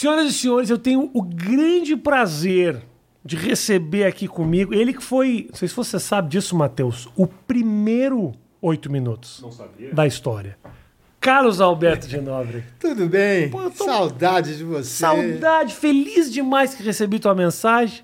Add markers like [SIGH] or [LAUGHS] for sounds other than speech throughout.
Senhoras e senhores, eu tenho o grande prazer de receber aqui comigo ele que foi, não sei se você sabe disso, Matheus, o primeiro oito minutos da história. Carlos Alberto de Nobre. [LAUGHS] Tudo bem? Pô, tô- Saudade de você. Saudade, feliz demais que recebi tua mensagem.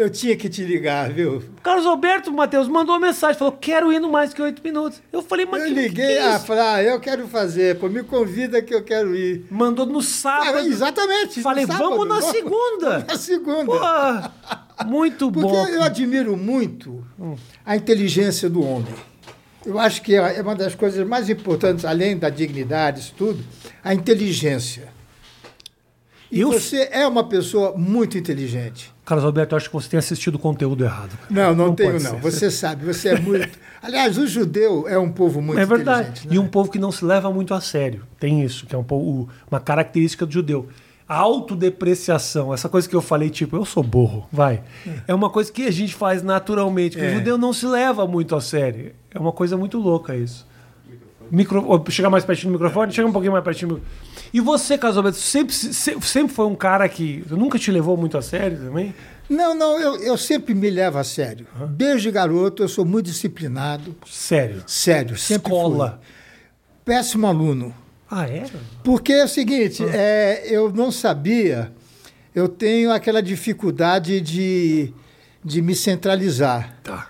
Eu tinha que te ligar, viu? Carlos Alberto, Matheus, mandou uma mensagem, falou, quero ir no mais que oito minutos. Eu falei, mas Eu que- liguei, que é ah, falei, ah, eu quero fazer, pô, me convida que eu quero ir. Mandou no Ah, sábado. exatamente. no Falei, sábado, vamos na vamos- segunda. [LAUGHS] Na segunda. Pô, muito Porque bom. eu admiro muito a inteligência do homem. Eu acho que é uma das coisas mais importantes, além da dignidade, isso tudo, a inteligência. E Eu- você é uma pessoa muito inteligente. Carlos Alberto, acho que você tem assistido o conteúdo errado. cara. Não, não, tenho não. ser. Você sabe, você é muito. [LAUGHS] Aliás, o judeu é um povo muito é verdade. inteligente. né? E um povo que não se leva muito a sério. Tem isso, que é um pouco uma característica do judeu. A autodepreciação, essa coisa que eu falei, tipo, eu sou burro, vai. É uma coisa que a gente faz naturalmente. porque É. O judeu não se leva muito a sério. É uma coisa muito louca isso. Micro... Chega mais pertinho do microfone? Chega um pouquinho mais pertinho. do- E você, Carlos Alberto, sempre, se- sempre foi um cara que nunca te levou muito a sério também? Não, não, eu, eu sempre me levo a sério. Desde garoto eu sou muito disciplinado. Sério. Sério, sempre Escola. fui. Péssimo aluno. Ah, é? Porque é o seguinte, é, eu não sabia, eu tenho aquela dificuldade de, de me centralizar. Tá.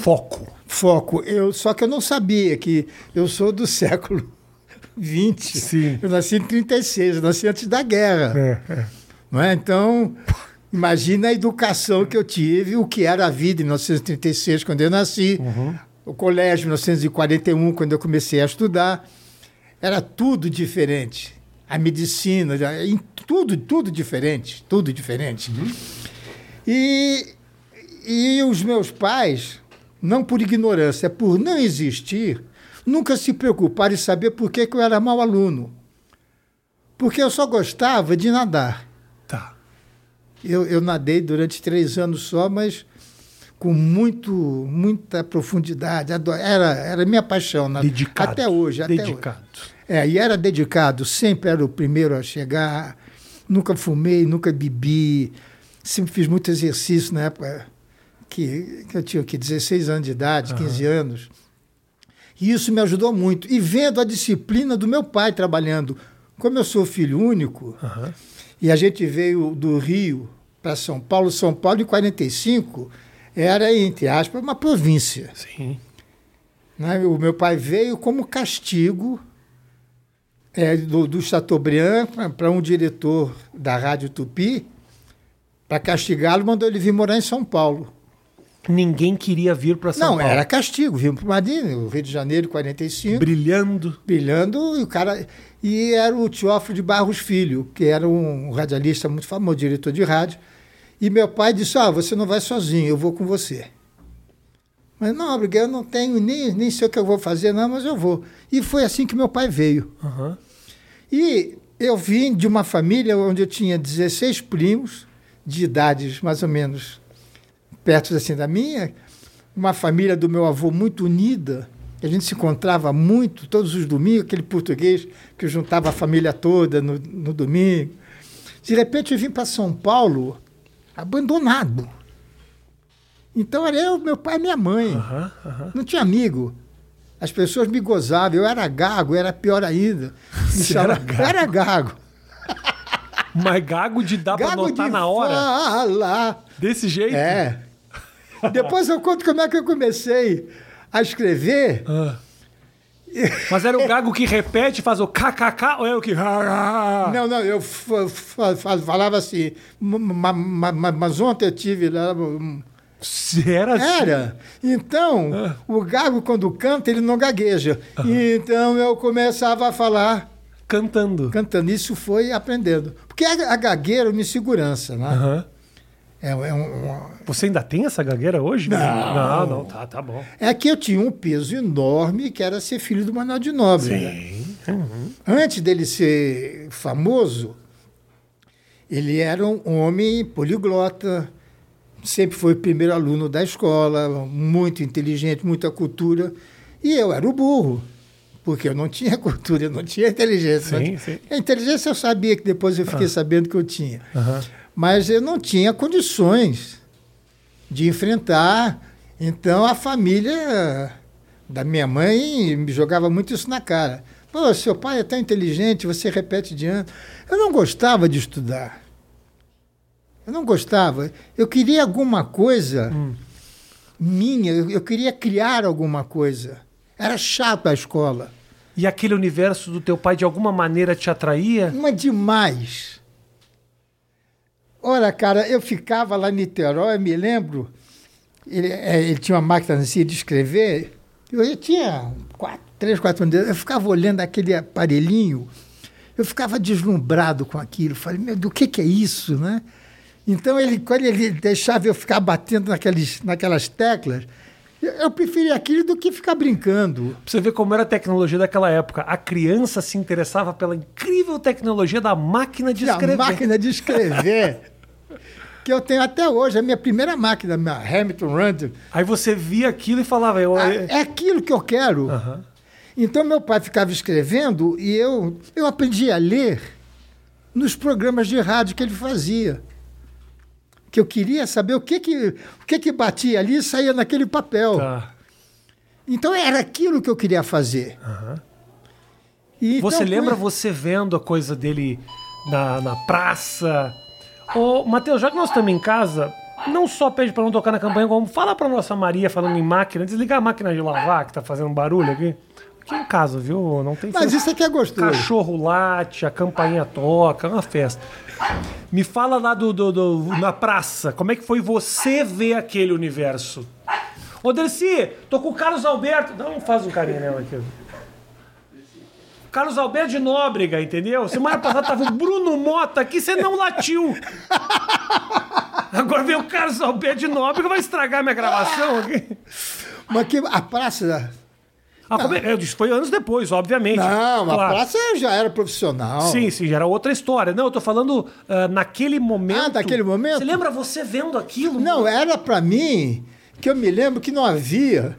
Foco. Foco. Eu, só que eu não sabia que eu sou do [LAUGHS] século XX. Sim. Eu nasci em 36, eu nasci antes da guerra. É, é. Não é? Então, imagina a educação que eu tive, o que era a vida em 1936, quando eu nasci, o colégio em 1941, quando eu comecei a estudar. Era tudo diferente. A medicina, tudo, tudo diferente, tudo diferente. E, e os meus pais, não por ignorância, é por não existir, nunca se preocuparam em saber por que, que eu era mau aluno. Porque eu só gostava de nadar. Tá. Eu, eu nadei durante três anos só, mas com muito, muita profundidade. Era, era minha paixão. nadar. Dedicado. Até hoje. Até Dedicado. Hoje. É, e era dedicado. Sempre era o primeiro a chegar. Nunca fumei, nunca bebi. Sempre fiz muito exercício na época que, que eu tinha que 16 anos de idade, 15 anos. E isso me ajudou muito. E vendo a disciplina do meu pai trabalhando. Como eu sou filho único, Aham. e a gente veio do Rio para São Paulo. São Paulo, em 45, era, entre aspas, uma província. Sim. né? O meu pai veio como castigo é, do, do Chateaubriand para um diretor da Rádio Tupi. Para castigá-lo, mandou ele vir morar em São Paulo. Ninguém queria vir para São Não, Paulo. era castigo. Vimos para Madrid, o Rio de Janeiro, 45. Brilhando. brilhando e o cara e era o Teófilo de Barros Filho que era um radialista muito famoso diretor de rádio e meu pai disse ah você não vai sozinho eu vou com você mas não obrigado eu não tenho nem nem sei o que eu vou fazer não mas eu vou e foi assim que meu pai veio Aham. e eu vim de uma família onde eu tinha 16 primos de idades mais ou menos perto assim da minha, uma família do meu avô muito unida. A gente se encontrava muito todos os domingos, aquele português que juntava a família toda no, no domingo. De repente eu vim para São Paulo abandonado. Então era eu, meu pai e minha mãe. Aham. Aham. Não tinha amigo. As pessoas me gozavam, eu era gago, era pior ainda. Me [LAUGHS] Você chamavam- era gago? Era gago. Mas gago de dar pra gago notar na hora. fala. Desse jeito? É. [LAUGHS] Depois eu conto como é que eu comecei a escrever. Ah. Mas era o gago que repete, faz o kkk ou é o que. Não, não, eu fa- fa- fa- falava assim, "Ma- ma- ma- mas ontem eu tive lá. um-" Era assim. Era. Então, Ah. o gago, quando canta, ele não gagueja. Então eu começava a falar Cantando. cantando. Isso foi aprendendo. Porque a, a gagueira é uma insegurança, né? Aham. É, é um- uma- Você ainda tem essa gagueira hoje? Não. Não, não, tá, tá bom. é que eu tinha um peso enorme que era ser filho do Manuel de Nobre. né? Sim. Uhum. Antes dele ser famoso, ele era um homem poliglota, sempre foi o primeiro aluno da escola, muito inteligente, muita cultura. E eu era o burro, porque eu não tinha [LAUGHS] cultura, eu não tinha inteligência. Sim, sim. A inteligência eu sabia que depois eu fiquei sabendo que eu tinha. Aham. Mas eu não tinha condições de enfrentar. Então a família da minha mãe me jogava muito isso na cara. Pô, seu pai é tão inteligente, você repete de ano. Eu não gostava de estudar. Eu não gostava. Eu queria alguma coisa minha, eu, eu queria criar alguma coisa. Era chato a escola. E aquele universo do teu pai de alguma maneira te atraía? Mas demais. Ora, cara, eu ficava lá em Niterói, me lembro, ele, é, ele tinha uma máquina assim de escrever, eu, eu tinha quatro, três, quatro anos, eu ficava olhando aquele aparelhinho, eu ficava deslumbrado com aquilo, falei, meu, do que, que é isso, né? Então, ele, quando ele deixava eu ficar batendo naqueles, naquelas teclas, eu, eu preferia aquilo do que ficar brincando. Pra você ver como era a tecnologia daquela época. A criança se interessava pela incrível tecnologia da máquina de a escrever. máquina de escrever, [LAUGHS] que eu tenho até hoje, a minha primeira máquina, a minha Hamilton Randall, Aí você via aquilo e falava, eu, Ah, é aquilo que eu quero. Aham. Então meu pai ficava escrevendo e eu, eu aprendi a ler nos programas de rádio que ele fazia. Que eu queria saber o que que, o que, que batia ali e saía naquele papel. Tá. Então era aquilo que eu queria fazer. Aham. E então, Você lembra foi- você vendo a coisa dele na, na praça? Ô, Matheus, já que nós estamos em casa, não só pede para não tocar na campanha, como fala para nossa Maria falando em máquina, desligar a máquina de lavar que tá fazendo barulho aqui. Aqui em casa, viu? Não tem Mas isso aqui é gostoso. Cachorro late, a campainha toca, é uma festa. Me fala lá do, do- do- na praça, como é que foi você ver aquele universo? Ô, Dercy, tô com o Carlos Alberto. Não, faz um carinho nela aqui. Carlos Alberto de Nóbrega, entendeu? Semana passada tava o Bruno Mota aqui, você não latiu. Agora vem o Carlos Alberto de Nóbrega, vai estragar minha gravação aqui. Mas que a praça. Ah, é? Eu disse, foi anos depois, obviamente. Não, a Claro. praça eu já era profissional. Sim, sim, já era outra história. Não, eu tô falando ah, naquele momento. Ah, naquele momento? Você lembra você vendo aquilo? Não, era para mim que eu me lembro que não havia.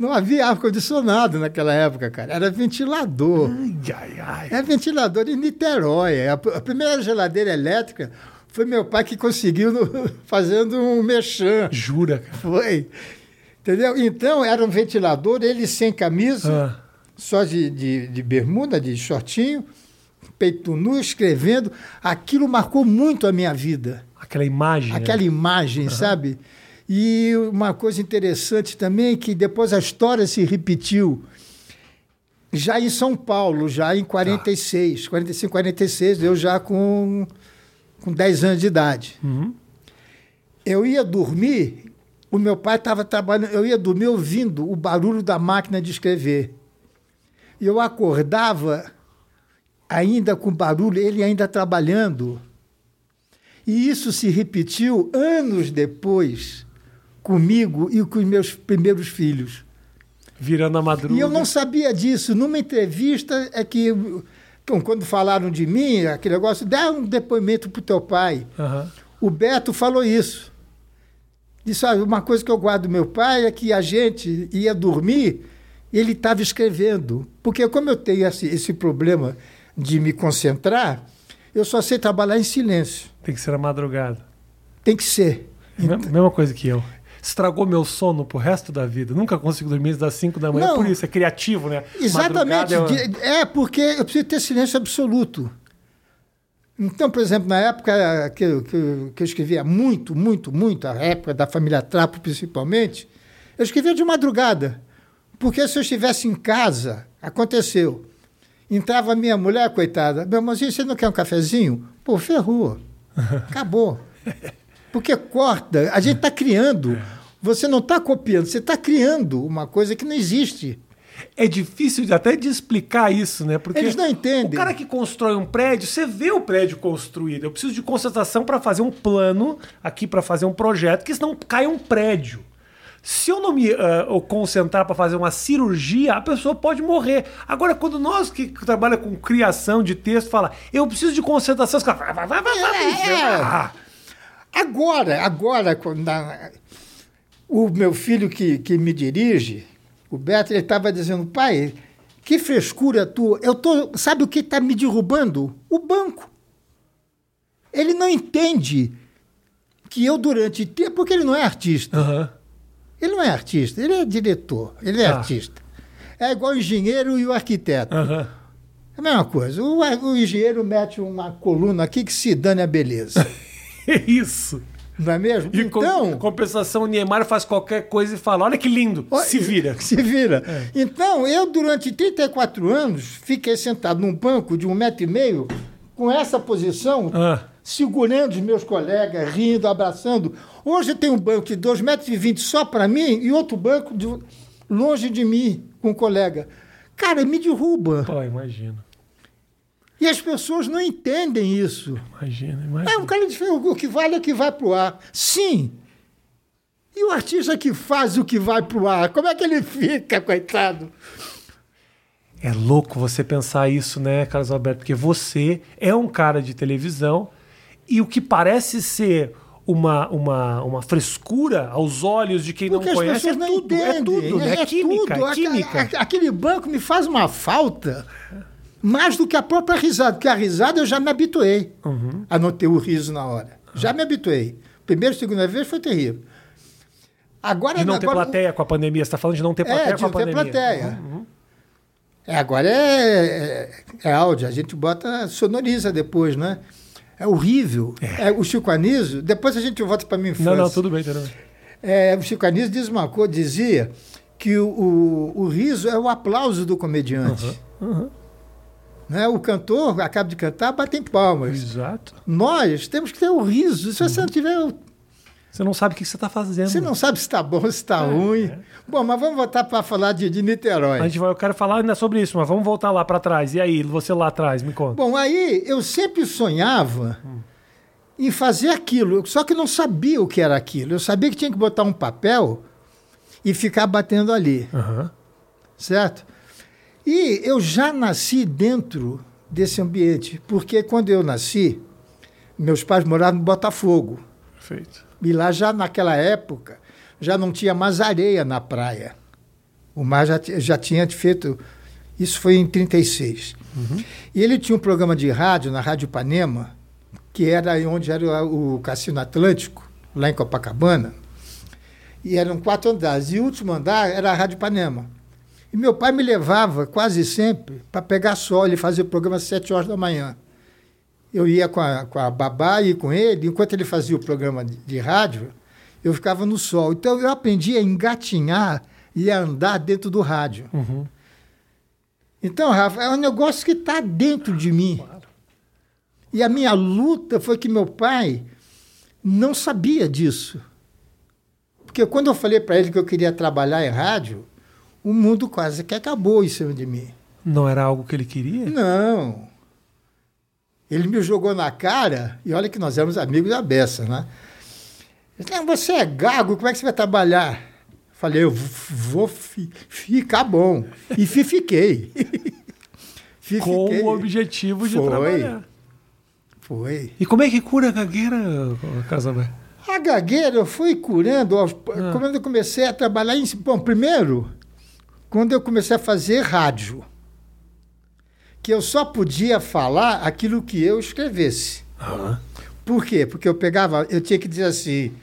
Não havia ar-condicionado naquela época, cara. Era ventilador. Ai, ai, ai. É ventilador em Niterói. A, a primeira geladeira elétrica foi meu pai que conseguiu no- [LAUGHS] fazendo um mexã. Jura, cara. Foi. Entendeu? Então, era um ventilador, ele sem camisa, Ah, só de, de, de bermuda, de shortinho, peito nu, escrevendo. Aquilo marcou muito a minha vida. aquela imagem. né? Aquela imagem, sabe? E uma coisa interessante também é que depois a história se repetiu. Já em São Paulo, já em 46, 45, 46, eu já com, com 10 anos de idade. Uhum. Eu ia dormir, o meu pai estava trabalhando, eu ia dormir ouvindo o barulho da máquina de escrever. E eu acordava ainda com barulho, ele ainda trabalhando. E isso se repetiu anos depois comigo e com os meus primeiros filhos. Virando a madruga. E eu não sabia disso. Numa entrevista é que, então, quando falaram de mim, aquele negócio, dá um depoimento para o teu pai. Aham. O Beto falou isso. Disse, "Olha, uma coisa que eu guardo do meu pai é que a gente ia dormir ele estava escrevendo. Porque como eu tenho esse, esse problema de me concentrar, eu só sei trabalhar em silêncio. Tem que ser a madrugada. Tem que ser. Me- Mesma coisa que eu. Estragou meu sono pro resto da vida. Nunca consigo dormir das 5 da manhã. Não. Por isso, é criativo, né? Exatamente. Madrugada é- De- É porque eu preciso ter silêncio absoluto. Então, por exemplo, na época que eu, que eu, que eu escrevia muito, muito, muito, a época da família Trapo principalmente, eu escrevia de madrugada. Porque se eu estivesse em casa, aconteceu. Entrava minha mulher, coitada, meu irmãozinho, você não quer um cafezinho? Pô, ferrou. [LAUGHS] Acabou. Porque corta, a gente está criando. Você não está copiando, você está criando uma coisa que não existe. É difícil até de explicar isso, né? Porque Eles não entendem. O cara que constrói um prédio, você vê o prédio construído. Eu preciso de concentração para fazer um plano aqui, para fazer um projeto, que senão cai um prédio. Se eu não me ah, eu concentrar para fazer uma cirurgia, a pessoa pode morrer. Agora, quando nós que trabalha com criação de texto fala, eu preciso de concentração, os caras, vai, vai, vai, vai, vai, É, é. Ah, Agora, agora, quando na- o meu filho que, que me dirige, o Beto, ele estava dizendo, pai, Que frescura tua. Eu tô, sabe o que está me derrubando? O banco. Ele não entende que eu durante tempo, porque ele não é artista. Aham. Ele não é artista, ele é diretor, ele é Tá. artista. É igual o engenheiro e o arquiteto. Aham. É a mesma coisa. O, o engenheiro mete uma coluna aqui que se dane a beleza. [LAUGHS] É isso. Não é mesmo? E com- então, compensação, o Niemeyer faz qualquer coisa e fala: olha que lindo, Ó, se vira. [LAUGHS] Se vira. Então, eu, durante 34 anos, fiquei sentado num banco de um metro e meio, com essa posição, Ah. segurando os meus colegas, rindo, abraçando. Hoje tem um banco de 2,20 metros e vinte só para mim e outro banco de- longe de mim, com um colega. Cara, me derruba. Pô, imagino. E as pessoas não entendem isso. Imagina, É, imagina. um cara de o que vale é o que vai pro ar. Sim. E o artista que faz o que vai pro ar, como é que ele fica, coitado? É louco você pensar isso, né, Carlos Alberto? Porque você é um cara de televisão e o que parece ser uma, uma, uma frescura aos olhos de quem Porque não conhece é não tudo, entendem. é tudo, né? É química, tudo. é química. Aquele banco me faz uma falta mais do que a própria risada. Porque a risada eu já me habituei Uhum. a não ter o riso na hora. Já me habituei. Primeira, segunda vez foi terrível. Agora, De não ter agora, plateia com a pandemia. Você está falando de não ter plateia É, com a não ter pandemia. plateia. Uhum. É, agora é, é, é áudio, a gente bota, sonoriza depois, né? É horrível. É, o Chico Anísio, depois a gente volta para infância. Não, não, tudo bem, tudo bem. É, o Chico Anísio diz uma coisa, dizia que o, o, o riso é o aplauso do comediante. Né? O cantor acaba de cantar, batem palmas. Exato. Nós temos que ter o riso. Se você não tiver, Você não sabe o que você está fazendo. você não sabe se está bom, se está ruim. Bom, mas vamos voltar para falar de, de Niterói. A gente vai, eu quero falar ainda sobre isso, mas vamos voltar lá para trás. E aí, você lá atrás, me conta. Bom, aí eu sempre sonhava em fazer aquilo, só que não sabia o que era aquilo. Eu sabia que tinha que botar um papel e ficar batendo ali, Aham. certo? E eu já nasci dentro desse ambiente, porque quando eu nasci, meus pais moravam no Botafogo. Perfeito. E lá já naquela época já não tinha mais areia na praia. O mar já, já tinha feito. Isso foi em 36. E ele tinha um programa de rádio na Rádio Ipanema, que era onde era o Cassino Atlântico, lá em Copacabana. E eram quatro andares. E o último andar era a Rádio Ipanema. E meu pai me levava quase sempre para pegar sol. Ele fazia o programa às sete horas da manhã. Eu ia com a, com a babá e com ele, enquanto ele fazia o programa de, de rádio, eu ficava no sol. Então eu aprendi a engatinhar e a andar dentro do rádio. Uhum. Então, Rafa, é um negócio que está dentro de mim. E a minha luta foi que meu pai não sabia disso. Porque quando eu falei para ele que eu queria trabalhar em rádio, o mundo quase que acabou em cima de mim. Não era algo que ele queria? Não. Ele me jogou na cara, e olha que nós éramos amigos da beça, né? Ele disse, "Não, você é gago, como é que você vai trabalhar? Falei, eu vou fi- ficar bom. E fi- fiquei. Fi- [LAUGHS] Com fiquei. o objetivo de Foi. trabalhar. Foi. E como é que cura a gagueira, Alberto? A gagueira eu fui curando, Ah. quando eu comecei a trabalhar em... Bom, primeiro, quando eu comecei a fazer rádio, que eu só podia falar aquilo que eu escrevesse. Por quê? Porque eu pegava, eu tinha que dizer assim: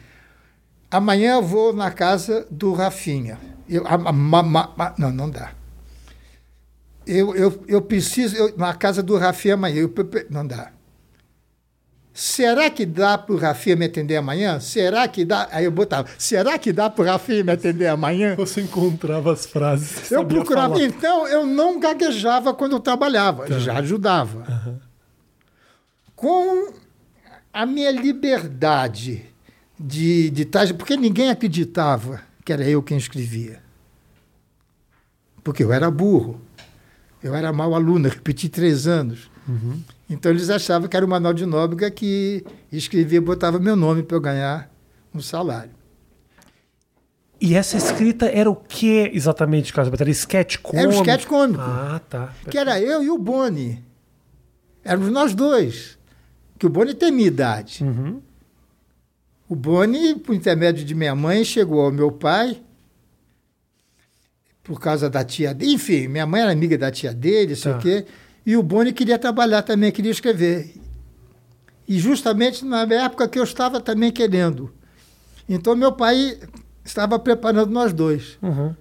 amanhã eu vou na casa do Rafinha. Eu, a- a- ma- não, não dá. Eu, eu, eu preciso, eu- na casa do Rafinha amanhã. Eu, não dá. Será que dá para o Rafinha me atender amanhã? Será que dá? Aí eu botava: será que dá para o Rafinha me atender amanhã? Você encontrava as frases. Eu procurava. Então, eu não gaguejava quando eu trabalhava, já ajudava. Com a minha liberdade de, de estar. Porque ninguém acreditava que era eu quem escrevia. Porque eu era burro. Eu era mau aluno, repeti três anos. Então eles achavam que era o Manuel de Nóbrega que escrevia e botava meu nome para eu ganhar um salário. E essa escrita era o que exatamente, Carlos Alberto? Era sketch cômico? Era um sketch cômico. Ah, tá. que era eu e o Boni. Éramos nós dois. Que o Boni tem minha idade. Uhum. O Boni, por intermédio de minha mãe, chegou ao meu pai. por causa da tia dele. Enfim, minha mãe era amiga da tia dele, sei Tá. o quê. E o Boni queria trabalhar também, queria escrever. E justamente na época que eu estava também querendo. Então meu pai estava preparando nós dois. Uhum.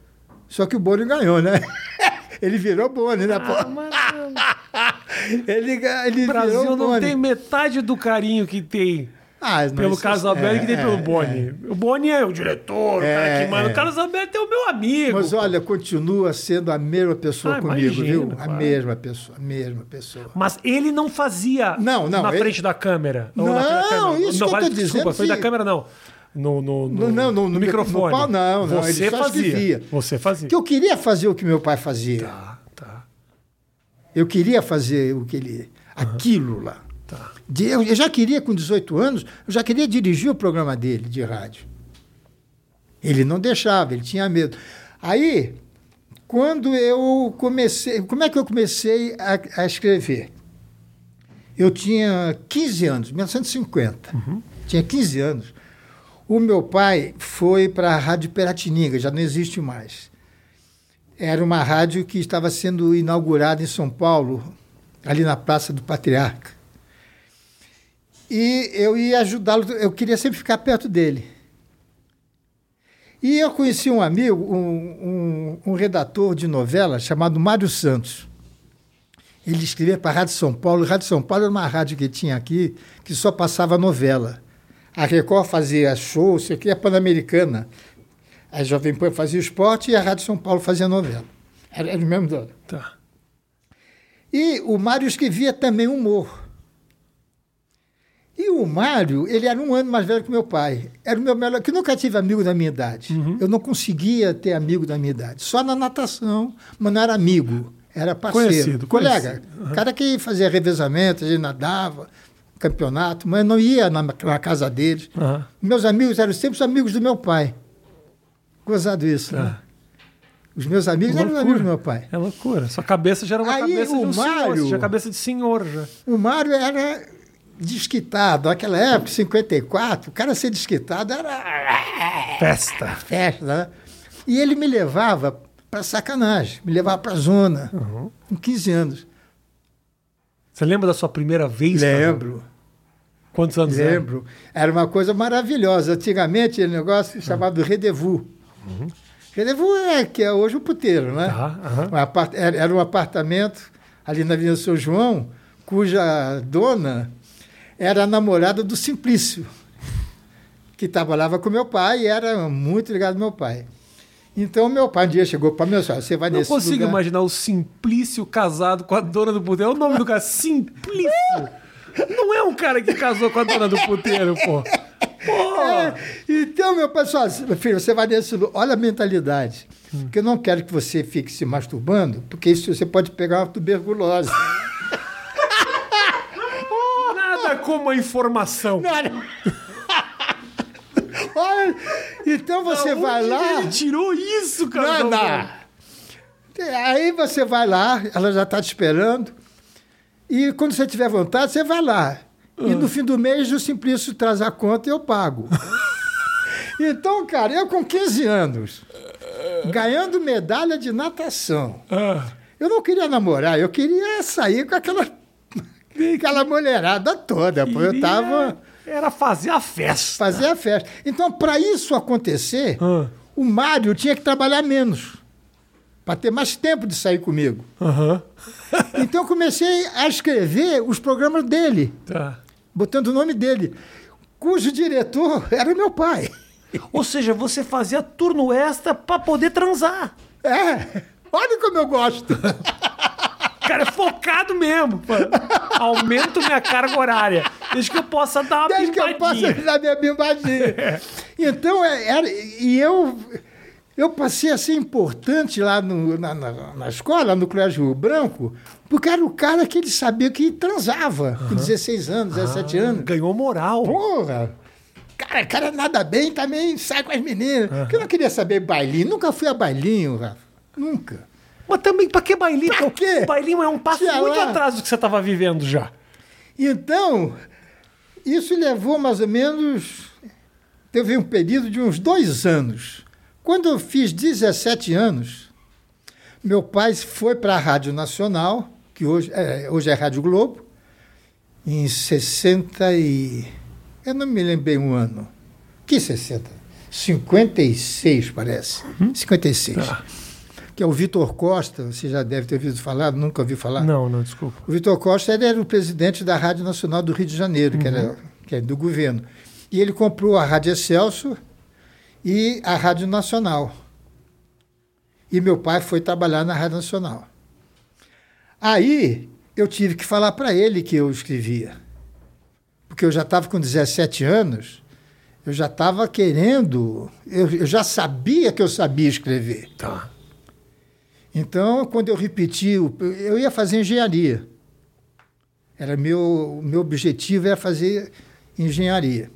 Só que o Boni ganhou, né? [LAUGHS] Ele virou Boni, né? Ah, mas [LAUGHS] Ele, ele o Brasil virou não Boni. tem metade do carinho que tem Ah, mas pelo Carlos Alberto é, que tem pelo é, Boni. O Boni é o diretor, o cara É, que manda. é. O Carlos Alberto é o meu amigo. Mas olha, continua sendo a mesma pessoa Ah, comigo, imagina, viu? claro. A mesma pessoa, a mesma pessoa. Mas ele não fazia Não, não, na ele- frente da câmera. Não, na frente da câmera. isso que eu tô vale, dizendo Desculpa, frente da que- câmera não. No, no, no, não, no- no microfone. no não, não, Você fazia. Você fazia. Que eu queria fazer o que meu pai fazia. Tá, tá, Eu queria fazer o que ele. aquilo lá. De- Eu já queria, com 18 anos, eu já queria dirigir o programa dele de rádio. Ele não deixava, ele tinha medo. Aí, quando eu comecei. Como é que eu comecei a, a escrever? Eu tinha 15 anos, 1950. Tinha 15 anos. O meu pai foi para a Rádio Peratininga, já não existe mais. Era uma rádio que estava sendo inaugurada em São Paulo, ali na Praça do Patriarca. E eu ia ajudá-lo, eu queria sempre ficar perto dele. E eu conheci um amigo, um, um, um redator de novela chamado Mário Santos. Ele escrevia para a Rádio São Paulo. A Rádio São Paulo era uma rádio que tinha aqui que só passava novela. A Record fazia show, isso aqui é Pan-Americana. A Jovem Pan fazia esporte e a Rádio São Paulo fazia novela. Era, era o mesmo dono. tá. E o Mário escrevia também humor. E o Mário, ele era um ano mais velho que meu pai. Era o meu melhor, que nunca tive amigo da minha idade. Eu não conseguia ter amigo da minha idade. Só na natação, mas não era amigo, era parceiro. Conhecido, colega. conhecido. Cara que fazia revezamento, a gente nadava, campeonato, mas não ia na, na casa deles. Aham. Meus amigos eram sempre os amigos do meu pai. Gozado isso, Tá. né? Os meus amigos eram os Loucura. amigos do meu pai. É loucura. Sua cabeça já era uma Aí, cabeça de um senhor. Mário- Você tinha cabeça de senhor já. O Mário era desquitado. Naquela época, 54, o cara ser desquitado era Festa. festa, né? E ele me levava para sacanagem, me levava para a zona, Uhum. com 15 anos. Você lembra da sua primeira vez? Lembro, Quantos anos era? lembro. Era uma coisa maravilhosa. Antigamente, era um negócio chamado rendezvous. Rendezvous é que é hoje o puteiro, né? Um Era era um apartamento ali na Avenida São João, cuja dona era a namorada do Simplício, que trabalhava com meu pai e era muito ligado ao meu pai. Então, meu pai um dia chegou para mim e "Olha, você vai Não nesse consigo lugar... imaginar o Simplício casado com a dona do puteiro. É o nome do cara, Simplício. Não é um cara que casou com a dona do puteiro, pô. Pô. É, então, meu pai disse, "Olha, meu filho, você vai nesse lugar. Olha a mentalidade. Hum. Porque eu não quero que você fique se masturbando, porque isso você pode pegar uma tuberculose. Como a informação. [LAUGHS] Olha, então você vai lá... Ele tirou isso, cara. Nada. Aí você vai lá, ela já está te esperando. E quando você tiver vontade, você vai lá. E Ah. no fim do mês, o Simplício traz a conta e eu pago. [LAUGHS] então, cara, eu com 15 anos, ganhando medalha de natação. Ah, Eu não queria namorar, eu queria sair com aquela, aquela mulherada toda. Pô, eu tava Era fazer a festa. fazer a festa. Então, para isso acontecer, Ah, o Mário tinha que trabalhar menos, para ter mais tempo de sair comigo. Aham. [LAUGHS] Então, eu comecei a escrever os programas dele, Tá. botando o nome dele, cujo diretor [LAUGHS] era meu pai. Ou seja, você fazia turno extra pra poder transar. É, olha como eu gosto. [LAUGHS] Cara, é focado mesmo. pô. Aumento minha carga horária. Desde que eu possa dar uma Desde que eu possa dar minha bimbadinha. Então, é, era, e eu, eu passei a ser importante lá no- na, na, na escola, no Colégio Rio Branco, porque era o cara que ele sabia que transava com 16 anos, 17 anos. Ganhou moral. Porra! Cara, cara nada bem também sai com as meninas. Porque eu não queria saber bailinho. Nunca fui a bailinho, Rafa. Nunca. Mas também, pra que bailinho? Pra quê? O bailinho é um passo muito lá. atrás do que você tava vivendo já. Então, isso levou mais ou menos. Teve um período de uns dois anos. Quando eu fiz 17 anos, Meu pai foi para a Rádio Nacional, que hoje é, hoje é Rádio Globo, em 60 e... Eu não me lembrei um ano. Que 60? 56, parece. Uhum. 56. Tá. Que é o Vitor Costa, você já deve ter ouvido falar, nunca ouviu falar? Não, não, desculpa. O Vitor Costa ele era o presidente da Rádio Nacional do Rio de Janeiro, uhum. que, era, que é do governo. E ele comprou a Rádio Excelso e a Rádio Nacional. E meu pai foi trabalhar na Rádio Nacional. Aí eu tive que falar para ele que eu escrevia. Porque eu já estava com 17 anos, eu já estava querendo, eu, eu, já sabia que eu sabia escrever. Tá. Então, quando eu repeti, eu ia fazer engenharia. Era meu, meu objetivo era fazer engenharia.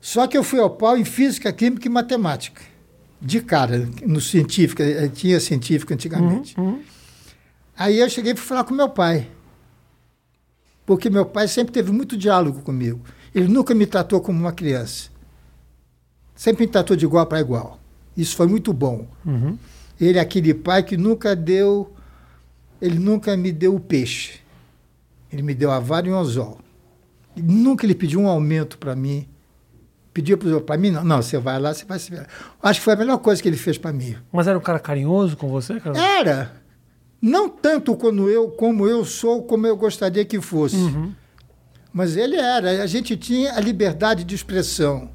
Só que eu fui ao pau em física, química e matemática. De cara, no científico, eh, tinha científico antigamente. Uhum, uhum. Aí eu cheguei para falar com meu pai. Porque meu pai sempre teve muito diálogo comigo. Ele nunca me tratou como uma criança. Sempre me tratou de igual para igual. Isso foi muito bom. Uhum. Ele é aquele pai que nunca deu. Ele nunca me deu o peixe. Ele me deu a vara e um anzol. Nunca ele pediu um aumento para mim Pediu para mim, não, não, você vai lá, você vai se ver. Acho que foi a melhor coisa que ele fez para mim. Mas era um cara carinhoso com você, cara? Era. Não tanto como eu, como eu sou, como eu gostaria que fosse. Uhum. Mas ele era. A gente tinha a liberdade de expressão,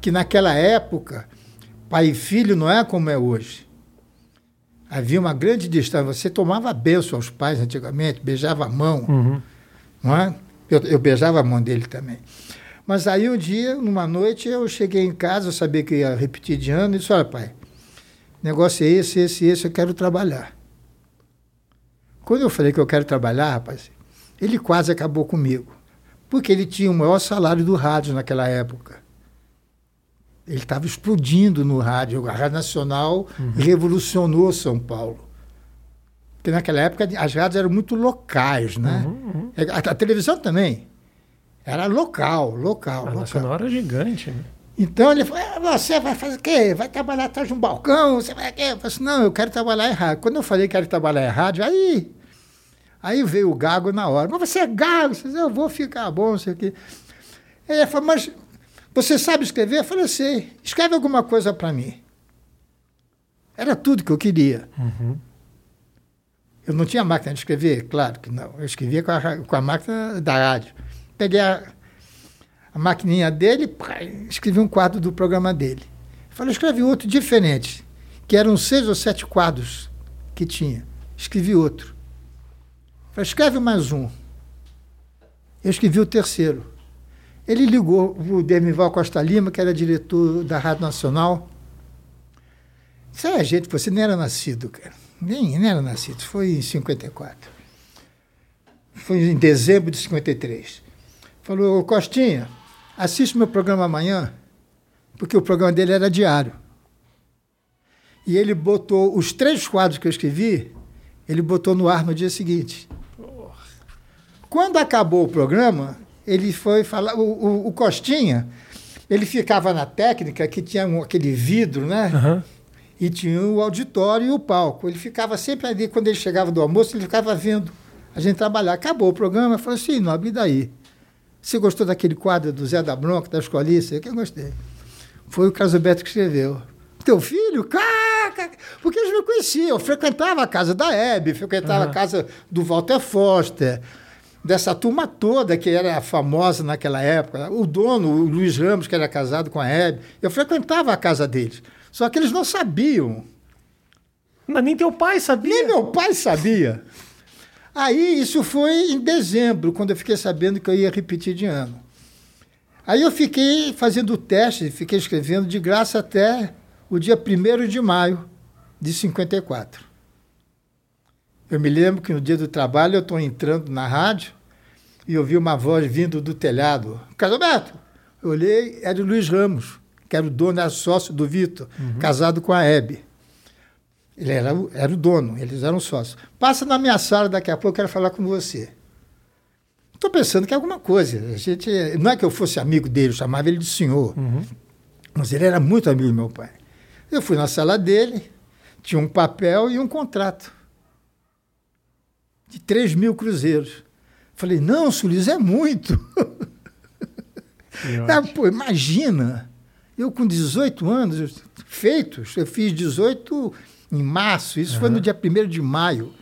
que naquela época, pai e filho não é como é hoje. Havia uma grande distância. Você tomava benção aos pais antigamente, beijava a mão. Uhum. Não é? eu, eu beijava a mão dele também. Mas aí um dia, numa noite, eu cheguei em casa, eu sabia que ia repetir de ano, e disse, olha pai, negócio é esse, esse, esse, eu quero trabalhar. Quando eu falei que eu quero trabalhar, rapaz, ele quase acabou comigo. Porque ele tinha o maior salário do rádio naquela época. Ele estava explodindo no rádio. A Rádio Nacional uhum. revolucionou São Paulo. Porque naquela época as rádios eram muito locais, né? Uhum, uhum. A, a, televisão também. Era local, local. A local. Nacional era gigante, né? Então ele falou, ah, você vai fazer o quê? Vai trabalhar atrás de um balcão? Você vai quê? Eu falei assim, não, eu quero trabalhar errado. Quando eu falei que quero trabalhar errado, aí, aí veio o gago na hora. Mas você é gago? Você eu vou ficar bom, não sei o quê. Ele falou, mas você sabe escrever? Eu falei, sei. Escreve alguma coisa para mim. Era tudo que eu queria. Uhum. Eu não tinha máquina de escrever? Claro que não. Eu escrevia com a, com a máquina da rádio peguei a, a maquininha dele pá, escrevi um quadro do programa dele. Falei, escreve outro diferente, que eram seis ou sete quadros que tinha. Escrevi outro. Falei, escreve mais um. Eu escrevi o terceiro. Ele ligou o Demival Costa Lima, que era diretor da Rádio Nacional. Disse, ah, gente, você nem era nascido, cara. Nem, nem era nascido. Foi em 54. Foi em dezembro de 53. Falou, Costinha, assiste meu programa amanhã, porque o programa dele era diário. E ele botou os três quadros que eu escrevi, ele botou no ar no dia seguinte. Quando acabou o programa, ele foi falar. O, o, o Costinha, ele ficava na técnica que tinha um, aquele vidro, né? Uhum. E tinha o auditório e o palco. Ele ficava sempre ali, quando ele chegava do almoço, ele ficava vendo a gente trabalhar. Acabou o programa, falou assim, nobre, e daí? Você gostou daquele quadro do Zé da Bronca, da Escolice? Eu que gostei. Foi o Casoberto que escreveu. Teu filho? Caca! Porque eles me conheciam. Eu frequentava a casa da Hebe, frequentava uhum. a casa do Walter Foster, dessa turma toda que era famosa naquela época. O dono, o Luiz Ramos, que era casado com a Hebe. Eu frequentava a casa deles. Só que eles não sabiam. Mas nem teu pai sabia. Nem meu pai sabia. Aí isso foi em dezembro, quando eu fiquei sabendo que eu ia repetir de ano. Aí eu fiquei fazendo o teste, fiquei escrevendo de graça até o dia 1 de maio de 54. Eu me lembro que no dia do trabalho eu estou entrando na rádio e ouvi uma voz vindo do telhado. Casalberto! Eu olhei, era o Luiz Ramos, que era o dono, era sócio do Vitor, uhum. casado com a Hebe. Ele era, era o dono, eles eram sócios. Passa na minha sala daqui a pouco, eu quero falar com você. Estou pensando que é alguma coisa. A gente, não é que eu fosse amigo dele, eu chamava ele de senhor. Uhum. Mas ele era muito amigo do meu pai. Eu fui na sala dele, tinha um papel e um contrato de 3 mil cruzeiros. Falei, não, Sulis, é muito. Ah, [LAUGHS] pô, imagina, eu com 18 anos, feitos, eu fiz 18 em março, isso uhum. foi no dia 1 de maio.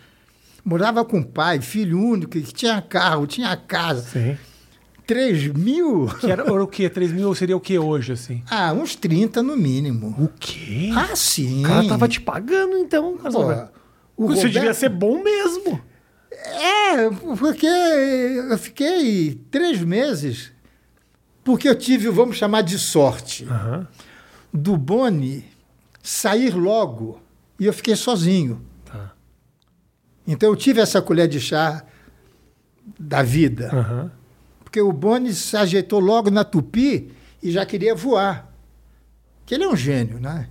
Morava com o pai, filho único, que tinha carro, tinha casa. Sim. 3 mil? [LAUGHS] Que era, era o quê? 3 mil seria o quê hoje, assim? Ah, uns 30 no mínimo. O quê? Ah, sim. O cara tava te pagando, então. Pô, o Isso Roberto... devia ser bom mesmo. É, porque eu fiquei três meses, porque eu tive, vamos chamar de sorte, uhum. do Boni sair logo e eu fiquei sozinho. Tá. Então eu tive essa colher de chá da vida. Uhum. Porque o Boni se ajeitou logo na Tupi e já queria voar. Que ele é um gênio, né?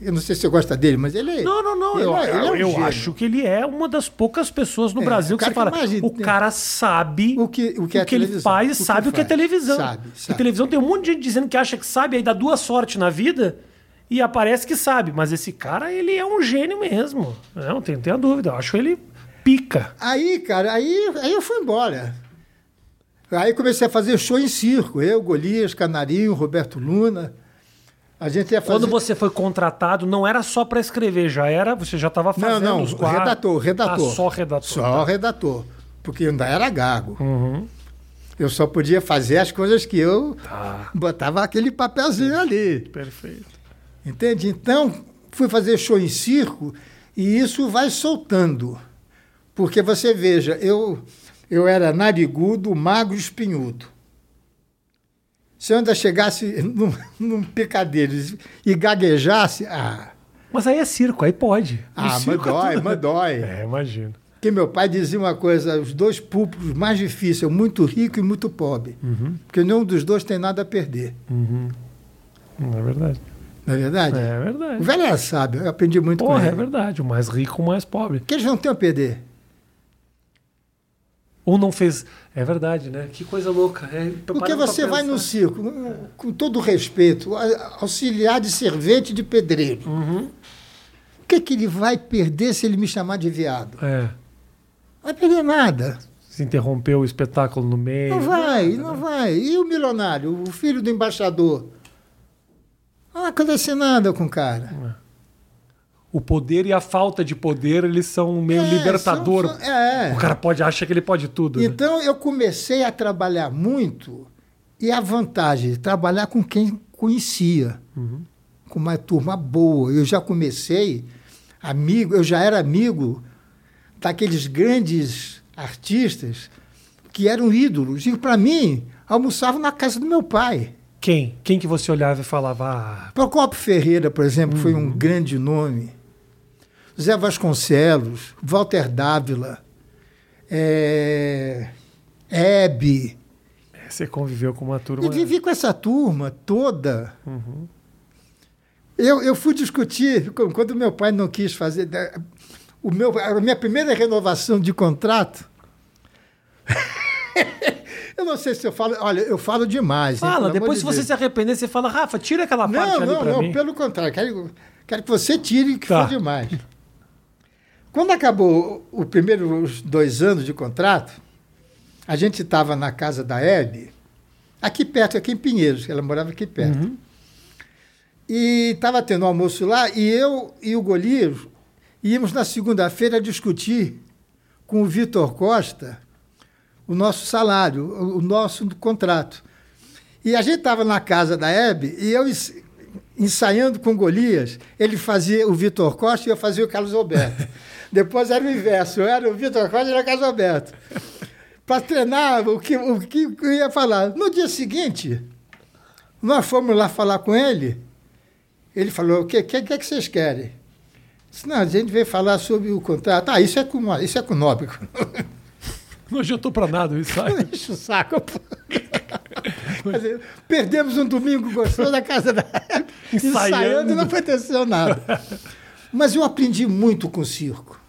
Eu não sei se você gosta dele, mas ele é. Não, não, não. Eu, é, é um eu acho que ele é uma das poucas pessoas no é, Brasil que você fala. Imagina, o cara sabe o que, o que, é o que ele faz, o sabe o que é televisão. Sabe, sabe. E televisão tem um monte de gente dizendo que acha que sabe, aí dá duas sortes na vida e aparece que sabe. Mas esse cara, ele é um gênio mesmo. Não, tem, tem a dúvida. Eu acho ele pica. Aí, cara, aí, aí eu fui embora. Aí comecei a fazer show em circo. Eu, Golias, Canarinho, Roberto Luna. A gente ia fazer... Quando você foi contratado, não era só para escrever, já era, você já estava fazendo não, não, os quadros. Redator, redator. Ah, só redator. Só tá. redator. Porque ainda era gago. Uhum. Eu só podia fazer as coisas que eu tá. botava aquele papelzinho ali. Perfeito. Entende? Então, fui fazer show em circo e isso vai soltando. Porque você veja, eu, eu era narigudo, magro espinhudo. Se eu ainda chegasse [LAUGHS] num, num picadeiro e gaguejasse, ah. Mas aí é circo, aí pode. Ah, mas dói, é mas dói. É, imagino. Porque meu pai dizia uma coisa: os dois públicos mais difíceis, muito rico e muito pobre. Uhum. Porque nenhum dos dois tem nada a perder. Uhum. Não é verdade. Não é verdade? É verdade. O velho era sábio, eu aprendi muito Porra, com ele. é verdade. O mais rico, o mais pobre. Que eles não têm a perder. Ou não fez. É verdade, né? Que coisa louca. É, Porque você vai no circo, com todo respeito, auxiliar de servente de pedreiro. Uhum. O que, que ele vai perder se ele me chamar de viado? É. Não vai perder nada. Se interrompeu o espetáculo no meio. Não vai, nada, não né? vai. E o milionário, o filho do embaixador? Não acontece nada com o cara. É o poder e a falta de poder, eles são meio é, libertador. São, são, é. O cara pode acha que ele pode tudo. Né? Então né? eu comecei a trabalhar muito e a vantagem de trabalhar com quem conhecia, uhum. com uma turma boa. Eu já comecei amigo, eu já era amigo daqueles grandes artistas que eram ídolos e para mim almoçavam na casa do meu pai. Quem? Quem que você olhava e falava? Ah... Procopio Ferreira, por exemplo, uhum. foi um uhum. grande nome. Zé Vasconcelos, Walter Dávila, é, Hebe. É, você conviveu com uma turma. Eu vivi com essa turma toda. Uhum. Eu, eu fui discutir, quando meu pai não quis fazer. O meu, a minha primeira renovação de contrato. [LAUGHS] eu não sei se eu falo. Olha, eu falo demais. Fala, hein, depois, se você se arrepender, você fala, Rafa, tira aquela não, parte não, Não, não, pelo contrário. Quero, quero que você tire que tá. foi demais. Quando acabou os primeiros dois anos de contrato, a gente estava na casa da Hebe, aqui perto, aqui em Pinheiros, ela morava aqui perto. Uhum. E estava tendo um almoço lá, e eu e o Golias íamos na segunda-feira discutir com o Vitor Costa o nosso salário, o nosso contrato. E a gente estava na casa da Hebe, e eu ensaiando com Golias, ele fazia o Vitor Costa e eu fazia o Carlos Alberto. [LAUGHS] Depois era o inverso. Eu era o Vitor Costa e era Carlos Alberto. Para treinar o que, o que eu ia falar. No dia seguinte, nós fomos lá falar com ele. Ele falou: o que, que, que, é que vocês querem? Disse, não, a gente veio falar sobre o contrato. Ah, isso é com, isso é com Nóbico. Não adiantou para nada isso [LAUGHS] ensaio. Deixa o saco. Dizer, perdemos um domingo gostoso na casa da ensaiando, ensaiando e não aconteceu nada. Mas eu aprendi muito com o circo.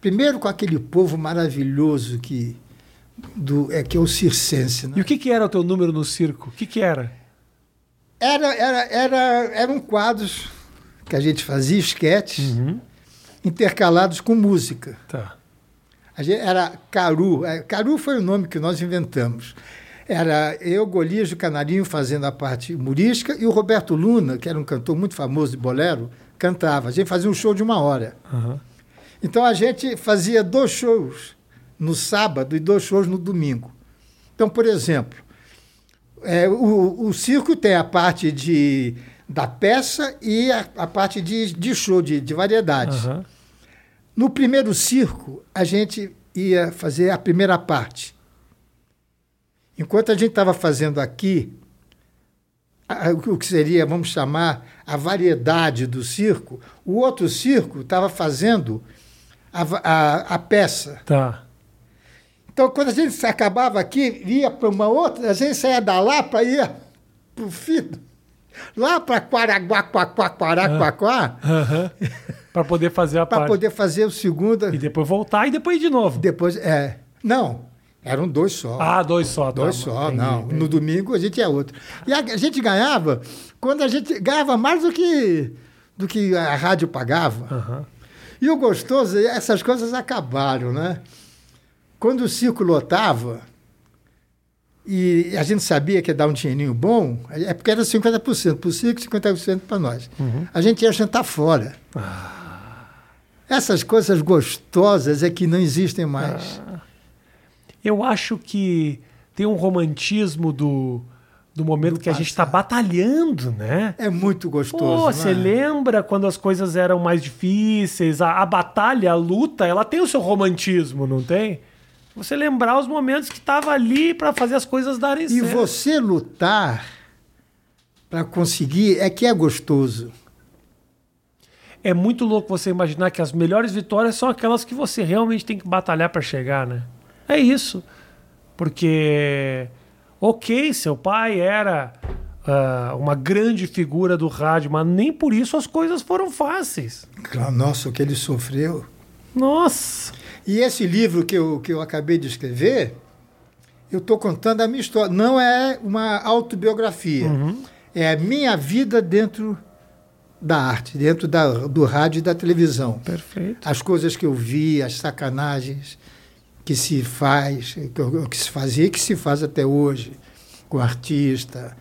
Primeiro com aquele povo maravilhoso que do é que é o circense. Né? E o que, que era o teu número no circo? O que, que era? Era era era eram quadros que a gente fazia esquetes Uhum. intercalados com música. Tá. A gente, era Caru. É, Caru foi o nome que nós inventamos. Era eu, Golias do Canarinho, fazendo a parte humorística, e o Roberto Luna, que era um cantor muito famoso de bolero, cantava. A gente fazia um show de uma hora. Então a gente fazia dois shows no sábado e dois shows no domingo. Então, por exemplo, é, o, o circo tem a parte de, da peça e a, a parte de, de show, de, de variedades. Aham. No primeiro circo, a gente ia fazer a primeira parte. Enquanto a gente estava fazendo aqui, a- o que seria, vamos chamar, a variedade do circo, o outro circo estava fazendo a, a, a peça. Tá. Então, quando a gente acabava aqui, ia para uma outra, a gente saía da lá para ir para o fim, lá para Quaraguaquaquaraquaquá, Aham. Pra poder fazer a para parte. poder fazer o segundo. E depois voltar e depois de novo. Depois, é. Não, eram dois só. Ah, dois só. tá. dois só, Entendi, não. entendi. No domingo a gente é outro. E a, a gente ganhava, quando a gente ganhava mais do que, do que a rádio pagava. Aham. E o gostoso, essas coisas acabaram, né? Quando o circo lotava, e a gente sabia que ia dar um dinheirinho bom, é porque era 50% para o circo e 50% para nós. A gente ia jantar fora. Essas coisas gostosas é que não existem mais. Eu acho que tem um romantismo do, do momento Do que a gente está batalhando, né? É muito gostoso. Pô, você é? lembra quando as coisas eram mais difíceis? A, a batalha, a luta, ela tem o seu romantismo, não tem? Você lembrar os momentos que estava ali para fazer as coisas darem E certo. você lutar para conseguir é que é gostoso. É muito louco você imaginar que as melhores vitórias são aquelas que você realmente tem que batalhar para chegar, né? É isso. Porque, ok, seu pai era ah, uma grande figura do rádio, mas nem por isso as coisas foram fáceis. Claro, Nossa, o que ele sofreu. Nossa! E esse livro que eu, que eu acabei de escrever, eu estou contando a minha história. Não é uma autobiografia. É a minha vida dentro da arte, dentro da, do rádio e da televisão. Perfeito. As coisas que eu vi, as sacanagens que se faz, que, se fazia e que se faz até hoje com o artista.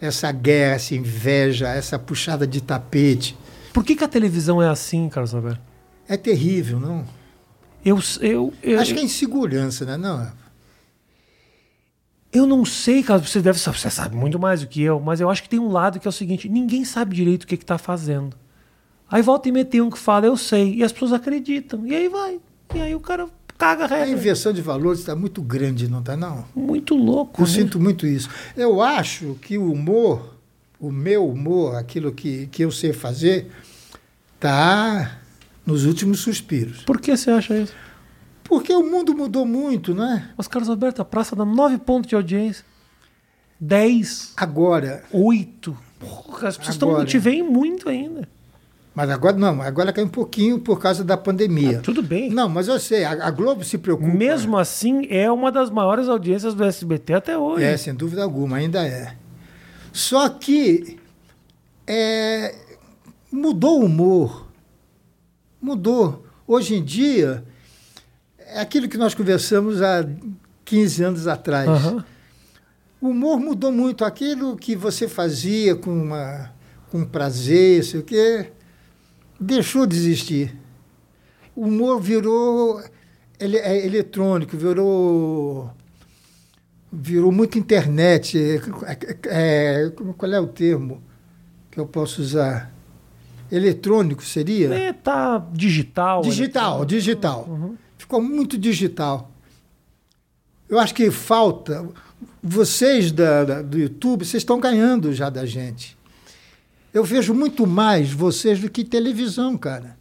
Essa guerra, essa inveja, essa puxada de tapete. Por que, que a televisão é assim, Carlos Alberto? É terrível, não? Eu, eu, eu, Acho que é insegurança, né? Não, eu não sei, Carlos, você deve saber, você sabe muito mais do que eu, mas eu acho que tem um lado que é o seguinte: ninguém sabe direito o que está fazendo. Aí volta e meia tem um que fala, eu sei, e as pessoas acreditam. E aí vai. E aí o cara caga a A regra. inversão de valores está muito grande, não está, não? Muito louco. Eu né? sinto muito isso. Eu acho que o humor, o meu humor, aquilo que, que eu sei fazer, está nos últimos suspiros. Por que você acha isso? Porque o mundo mudou muito, né? Mas, Carlos Alberto, a praça dá 9 pontos de audiência. 10, Agora, 8. Porra, as pessoas Agora. te veem muito ainda. Mas agora não, agora caiu um pouquinho por causa da pandemia. Ah, tudo bem. Não, mas eu sei, a, a Globo se preocupa. Mesmo assim, é uma das maiores audiências do SBT até hoje. É, sem dúvida alguma, ainda é. Só que é, mudou o humor. Mudou. Hoje em dia, é aquilo que nós conversamos há 15 anos atrás. Aham. O humor mudou muito. Aquilo que você fazia com, uma, com prazer, sei o quê, deixou de existir. O humor virou ele, é eletrônico, virou virou muito internet. É, é, qual é o termo que eu posso usar? Eletrônico seria? É, tá digital. Digital, digital. Ficou muito digital. Eu acho que falta. Vocês da, da- do YouTube, vocês estão ganhando já da gente. Eu vejo muito mais vocês do que televisão, cara.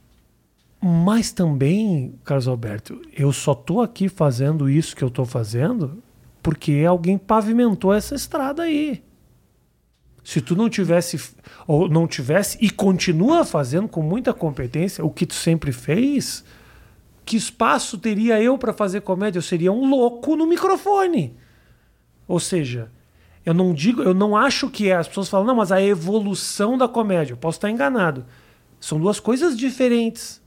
Mas também, Carlos Alberto, eu só tô aqui fazendo isso que eu tô fazendo porque alguém pavimentou essa estrada aí. Se tu não tivesse ou não tivesse e continua fazendo com muita competência o que tu sempre fez, que espaço teria eu para fazer comédia? Eu seria um louco no microfone. Ou seja, eu não digo, eu não acho que é. As pessoas falam, não, mas a evolução da comédia. Eu posso estar enganado. São duas coisas diferentes.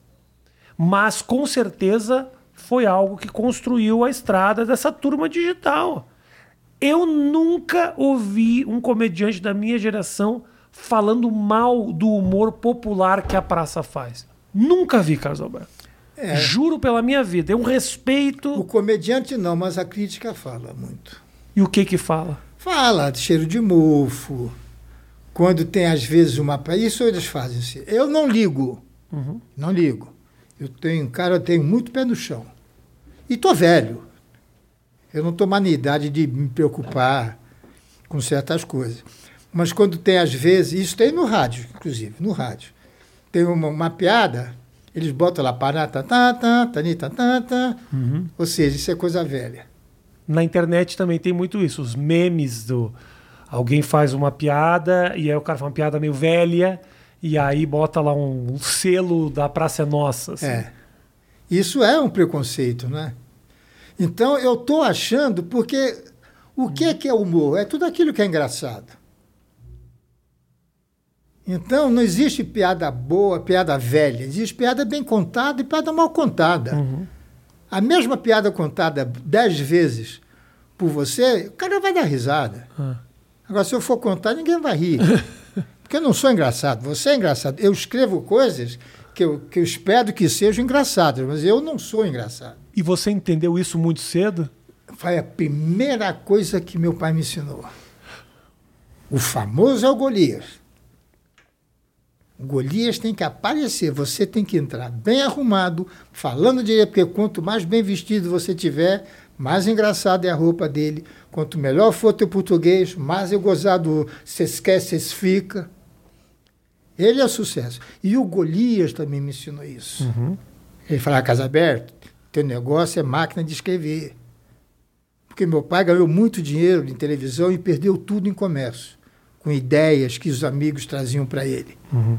Mas com certeza foi algo que construiu a estrada dessa turma digital. Eu nunca ouvi um comediante da minha geração falando mal do humor popular que a praça faz. Nunca vi, Carlos Alberto. É. Juro pela minha vida. É um respeito. O comediante não, mas a crítica fala muito. E o que que fala? Fala de cheiro de mofo. Quando tem, às vezes, uma. Isso eles fazem assim. Eu não ligo. Uhum. Não ligo. Eu tenho, cara, eu tenho muito pé no chão. E tô velho. Eu não estou mais na idade de me preocupar com certas coisas. Mas quando tem, às vezes, isso tem no rádio, inclusive, no rádio. Tem uma, uma piada, eles botam lá, parata, tá, tá, tanita, tá, tá. Uhum. Ou seja, isso é coisa velha. Na internet também tem muito isso, os memes do. Alguém faz uma piada e aí o cara faz uma piada meio velha e aí bota lá um, um selo da Praça é Nossa. Assim. É. Isso é um preconceito, né? Então eu estou achando, porque o que é, que é humor? É tudo aquilo que é engraçado. Então não existe piada boa, piada velha. Existe piada bem contada e piada mal contada. Uhum. A mesma piada contada dez vezes por você, o cara vai dar risada. Uhum. Agora, se eu for contar, ninguém vai rir. [LAUGHS] Porque eu não sou engraçado. Você é engraçado. Eu escrevo coisas que eu, que eu espero que sejam engraçadas, mas eu não sou engraçado. E você entendeu isso muito cedo? Foi a primeira coisa que meu pai me ensinou. O famoso é o Golias. O Golias tem que aparecer, você tem que entrar bem arrumado, falando direito, porque quanto mais bem vestido você tiver, mais engraçada é a roupa dele. Quanto melhor for teu português, mais eu gozado você esquece, você fica. Ele é sucesso. E o Golias também me ensinou isso. Uhum. Ele falava, Casa Aberta, teu negócio é máquina de escrever. Porque meu pai ganhou muito dinheiro em televisão e perdeu tudo em comércio, com ideias que os amigos traziam para ele. Uhum.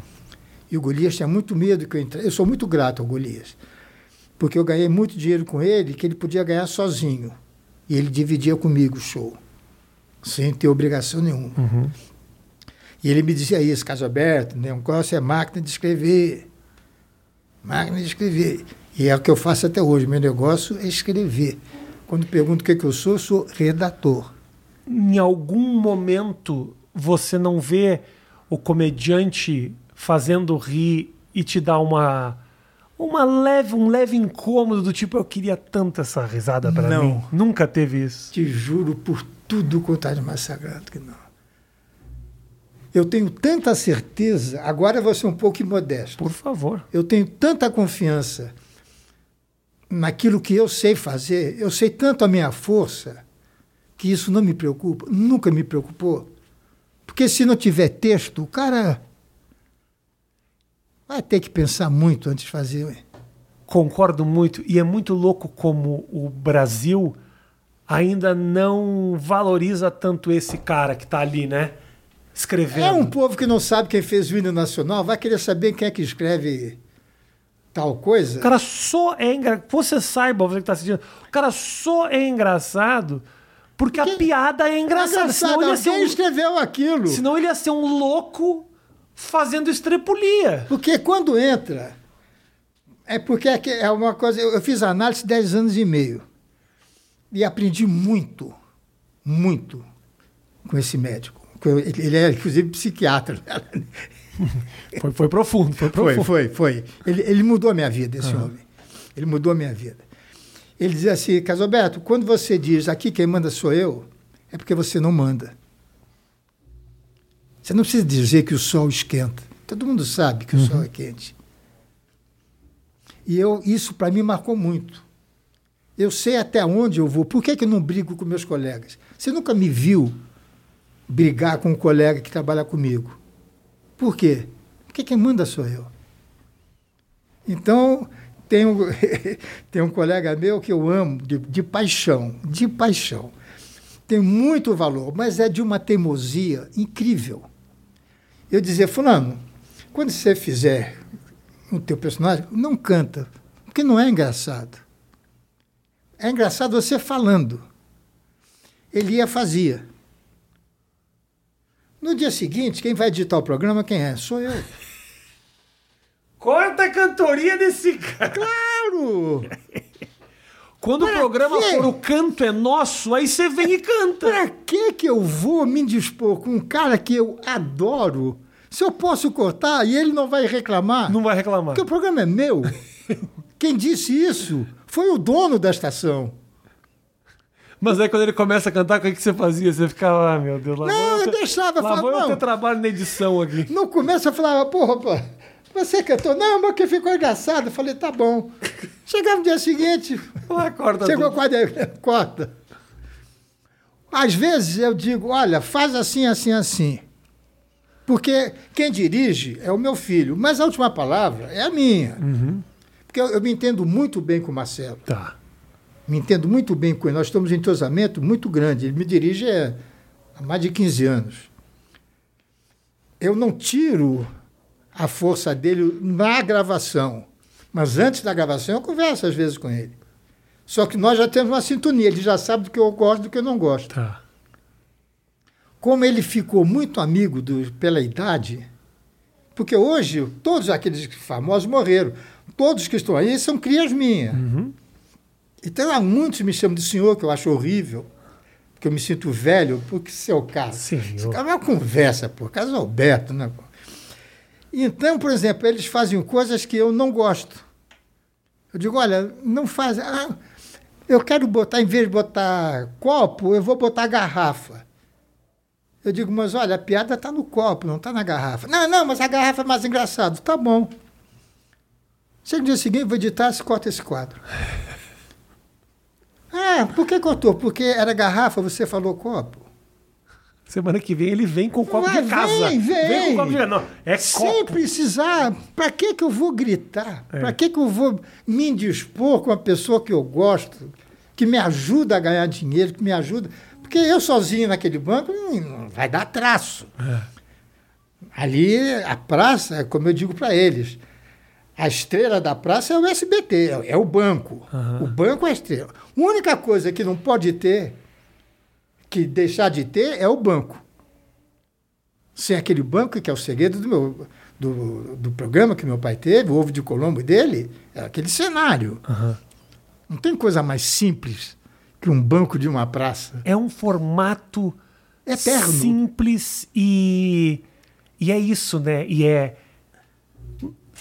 E o Golias tinha muito medo que eu entrasse. Eu sou muito grato ao Golias, porque eu ganhei muito dinheiro com ele que ele podia ganhar sozinho. E ele dividia comigo o show, sem ter obrigação nenhuma. Uhum. E ele me dizia isso, caso aberto, né? um negócio é máquina de escrever. Máquina de escrever. E é o que eu faço até hoje. Meu negócio é escrever. Quando pergunto o que, é que eu sou, eu sou redator. Em algum momento você não vê o comediante fazendo rir e te dá uma uma leve um leve incômodo do tipo eu queria tanto essa risada para mim. Nunca teve isso. Te juro por tudo quanto é mais sagrado que não. Eu tenho tanta certeza, agora vou ser um pouco imodesto. Por favor. Eu tenho tanta confiança naquilo que eu sei fazer, eu sei tanto a minha força, que isso não me preocupa, nunca me preocupou. Porque se não tiver texto, o cara vai ter que pensar muito antes de fazer. Concordo muito. E é muito louco como o Brasil ainda não valoriza tanto esse cara que está ali, né? escrevendo. É um povo que não sabe quem fez o hino nacional, vai querer saber quem é que escreve tal coisa. O cara só é engraçado. Você saiba, você que está assistindo, o cara só é engraçado porque, porque a piada é engraçada. É senão ele ia ser um... escreveu aquilo. Senão ele ia ser um louco fazendo estrepulia. Porque quando entra. É porque é, é uma coisa. Eu fiz análise 10 anos e meio. E aprendi muito, muito com esse médico. Ele é, inclusive, psiquiatra. [LAUGHS] Foi, foi profundo, foi profundo. Foi, foi, foi. Ele, ele mudou a minha vida, esse uhum. homem. Ele mudou a minha vida. Ele dizia assim, Casalberto, quando você diz aqui quem manda sou eu, é porque você não manda. Você não precisa dizer que o sol esquenta. Todo mundo sabe que o sol uhum. é quente. E eu, isso para mim marcou muito. Eu sei até onde eu vou. Por que, que eu não brigo com meus colegas? Você nunca me viu brigar com um colega que trabalha comigo. Por quê? Porque quem manda sou eu. Então, tem um, [LAUGHS] tem um colega meu que eu amo de, de paixão, de paixão. Tem muito valor, mas é de uma teimosia incrível. Eu dizia, fulano, quando você fizer o teu personagem, não canta, porque não é engraçado. É engraçado você falando. Ele ia fazia. No dia seguinte, quem vai editar o programa, quem é? Sou eu. Corta a cantoria desse cara. Claro! [LAUGHS] Quando Pra o programa quê? for o canto é nosso, aí você vem e canta. Pra que que eu vou me dispor com um cara que eu adoro? Se eu posso cortar e ele não vai reclamar? Não vai reclamar. Porque o programa é meu. [LAUGHS] Quem disse isso foi o dono da estação. Mas aí quando ele começa a cantar, o que, que você fazia? Você ficava, ah, meu Deus, lá Não, eu ter- deixava, Lá falava, vou eu não. ter trabalho na edição aqui. No começo eu falava, porra, pô, você cantou? Não, mas que ficou engraçado. Eu falei, tá bom. Chegava no dia seguinte, Lá corta chegou quase corta. Às vezes eu digo, olha, faz assim, assim, assim. Porque quem dirige é o meu filho, mas a última palavra é a minha. Porque eu, eu me entendo muito bem com o Marcelo. Tá. Me entendo muito bem com ele. Nós estamos em entrosamento muito grande. Ele me dirige é, há mais de 15 anos. Eu não tiro a força dele na gravação. Mas antes da gravação eu converso às vezes com ele. Só que nós já temos uma sintonia. Ele já sabe do que eu gosto e do que eu não gosto. Tá. Como ele ficou muito amigo do, pela idade, porque hoje todos aqueles famosos morreram. Todos que estão aí são crias minhas. Então há muitos me chamam de senhor, que eu acho horrível, porque eu me sinto velho, porque seu caso. Senhor. Isso é uma conversa, pô. Caso Alberto, né? pô? Então, por exemplo, eles fazem coisas que eu não gosto. Eu digo, olha, não faz. Ah, eu quero botar, em vez de botar copo, eu vou botar garrafa. Eu digo, mas olha, a piada está no copo, não está na garrafa. Não, não, mas a garrafa é mais engraçado. Tá bom. Chega no dia seguinte, vou editar, se corta esse quadro. [LAUGHS] Ah, por que cortou? Porque era garrafa, você falou copo. Semana que vem ele vem com o copo Vai, de casa. vem, vem. com o copo de Não, é Sem copo. precisar. Para que, que eu vou gritar? É. Para que, que eu vou me indispor com uma pessoa que eu gosto, que me ajuda a ganhar dinheiro, que me ajuda? Porque eu sozinho naquele banco não, não vai dar traço. É. Ali, a praça, como eu digo para eles, a estrela da praça é o SBT, é- é o banco. Aham. O banco é a estrela. A única coisa que não pode ter, que deixar de ter, é o banco. Sem aquele banco, que é o segredo do, meu, do, do programa que meu pai teve, o ovo de Colombo dele, é aquele cenário. Aham. Não tem coisa mais simples que um banco de uma praça. É um formato Eterno. simples e e é isso, né? E é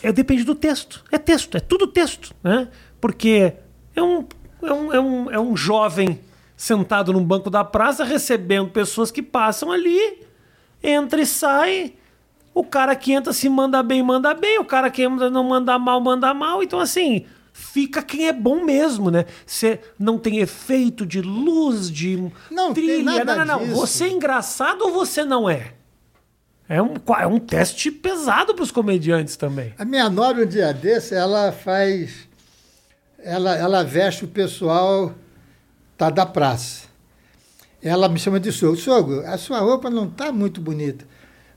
é depende do texto. É texto, é tudo texto, né? Porque é um é um, é um, é um jovem sentado num banco da praça recebendo pessoas que passam ali, entra e sai. O cara que entra se manda bem, manda bem. O cara que entra não manda mal, manda mal. Então, assim, fica quem é bom mesmo, né? Você não tem efeito de luz, de Não trilha. nada não, não, não. disso. Você é engraçado ou você não é? É um, é um teste pesado para os comediantes também. A minha nora, um dia desse, ela faz. Ela, ela veste o pessoal tá, da praça. Ela me chama de sogro. Sogro, a sua roupa não está muito bonita.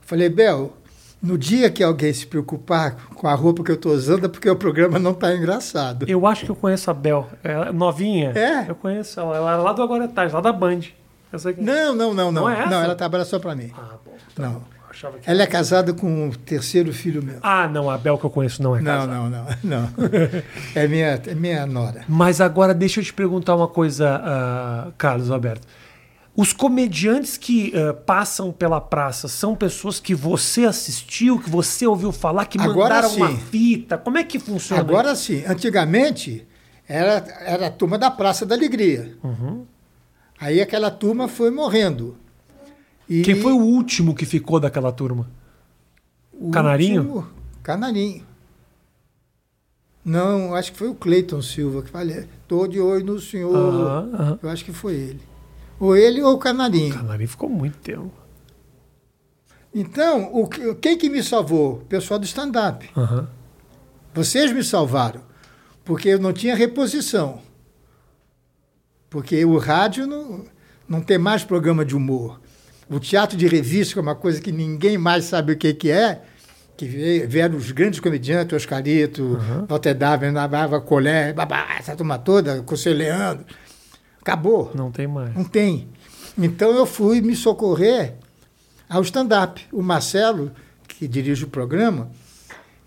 Falei, Bel, no dia que alguém se preocupar com a roupa que eu estou usando, é porque o programa não está engraçado. Eu acho que eu conheço a Bel. É novinha. É? Eu conheço ela. Ela é lá do Agora é Tarde, lá da Band. Que... Não, não, não, não. Não é essa? Não, ela trabalha só para mim. Ah, bom. Não. Achava que... Ela é casada com o terceiro filho meu. Ah, não. A Bel que eu conheço não é Não, casada. não, não, [LAUGHS] não. [LAUGHS] É minha, é minha nora. Mas agora deixa eu te perguntar uma coisa, ah, Carlos Alberto. Os comediantes que ah, passam pela praça são pessoas que você assistiu, que você ouviu falar, que Agora mandaram uma sim. fita? Como é que funciona? Agora sim. Antigamente era, era a turma da Praça da Alegria. Uhum. Aí aquela turma foi morrendo. E Quem foi o último que ficou daquela turma? o Canarinho? último- Canarinho. Não, acho que foi o Cleiton Silva que falei. Tô de olho no senhor. Aham, aham. Eu acho que foi ele. Ou ele ou o Canarinho. Canarinho ficou muito tempo. Então, o, que- quem que me salvou? O pessoal do stand-up. Aham. Vocês me salvaram, porque eu não tinha reposição. Porque o rádio não, não tem mais programa de humor. O teatro de revista, que é uma coisa que ninguém mais sabe o que, que é, que vieram os grandes comediantes, Oscarito, Walter Daven, Navarra, Colé, babá, essa turma toda, Conselho Leandro. Acabou. Não tem mais. Não tem. Então eu fui me socorrer ao stand-up. O Marcelo, que dirige o programa,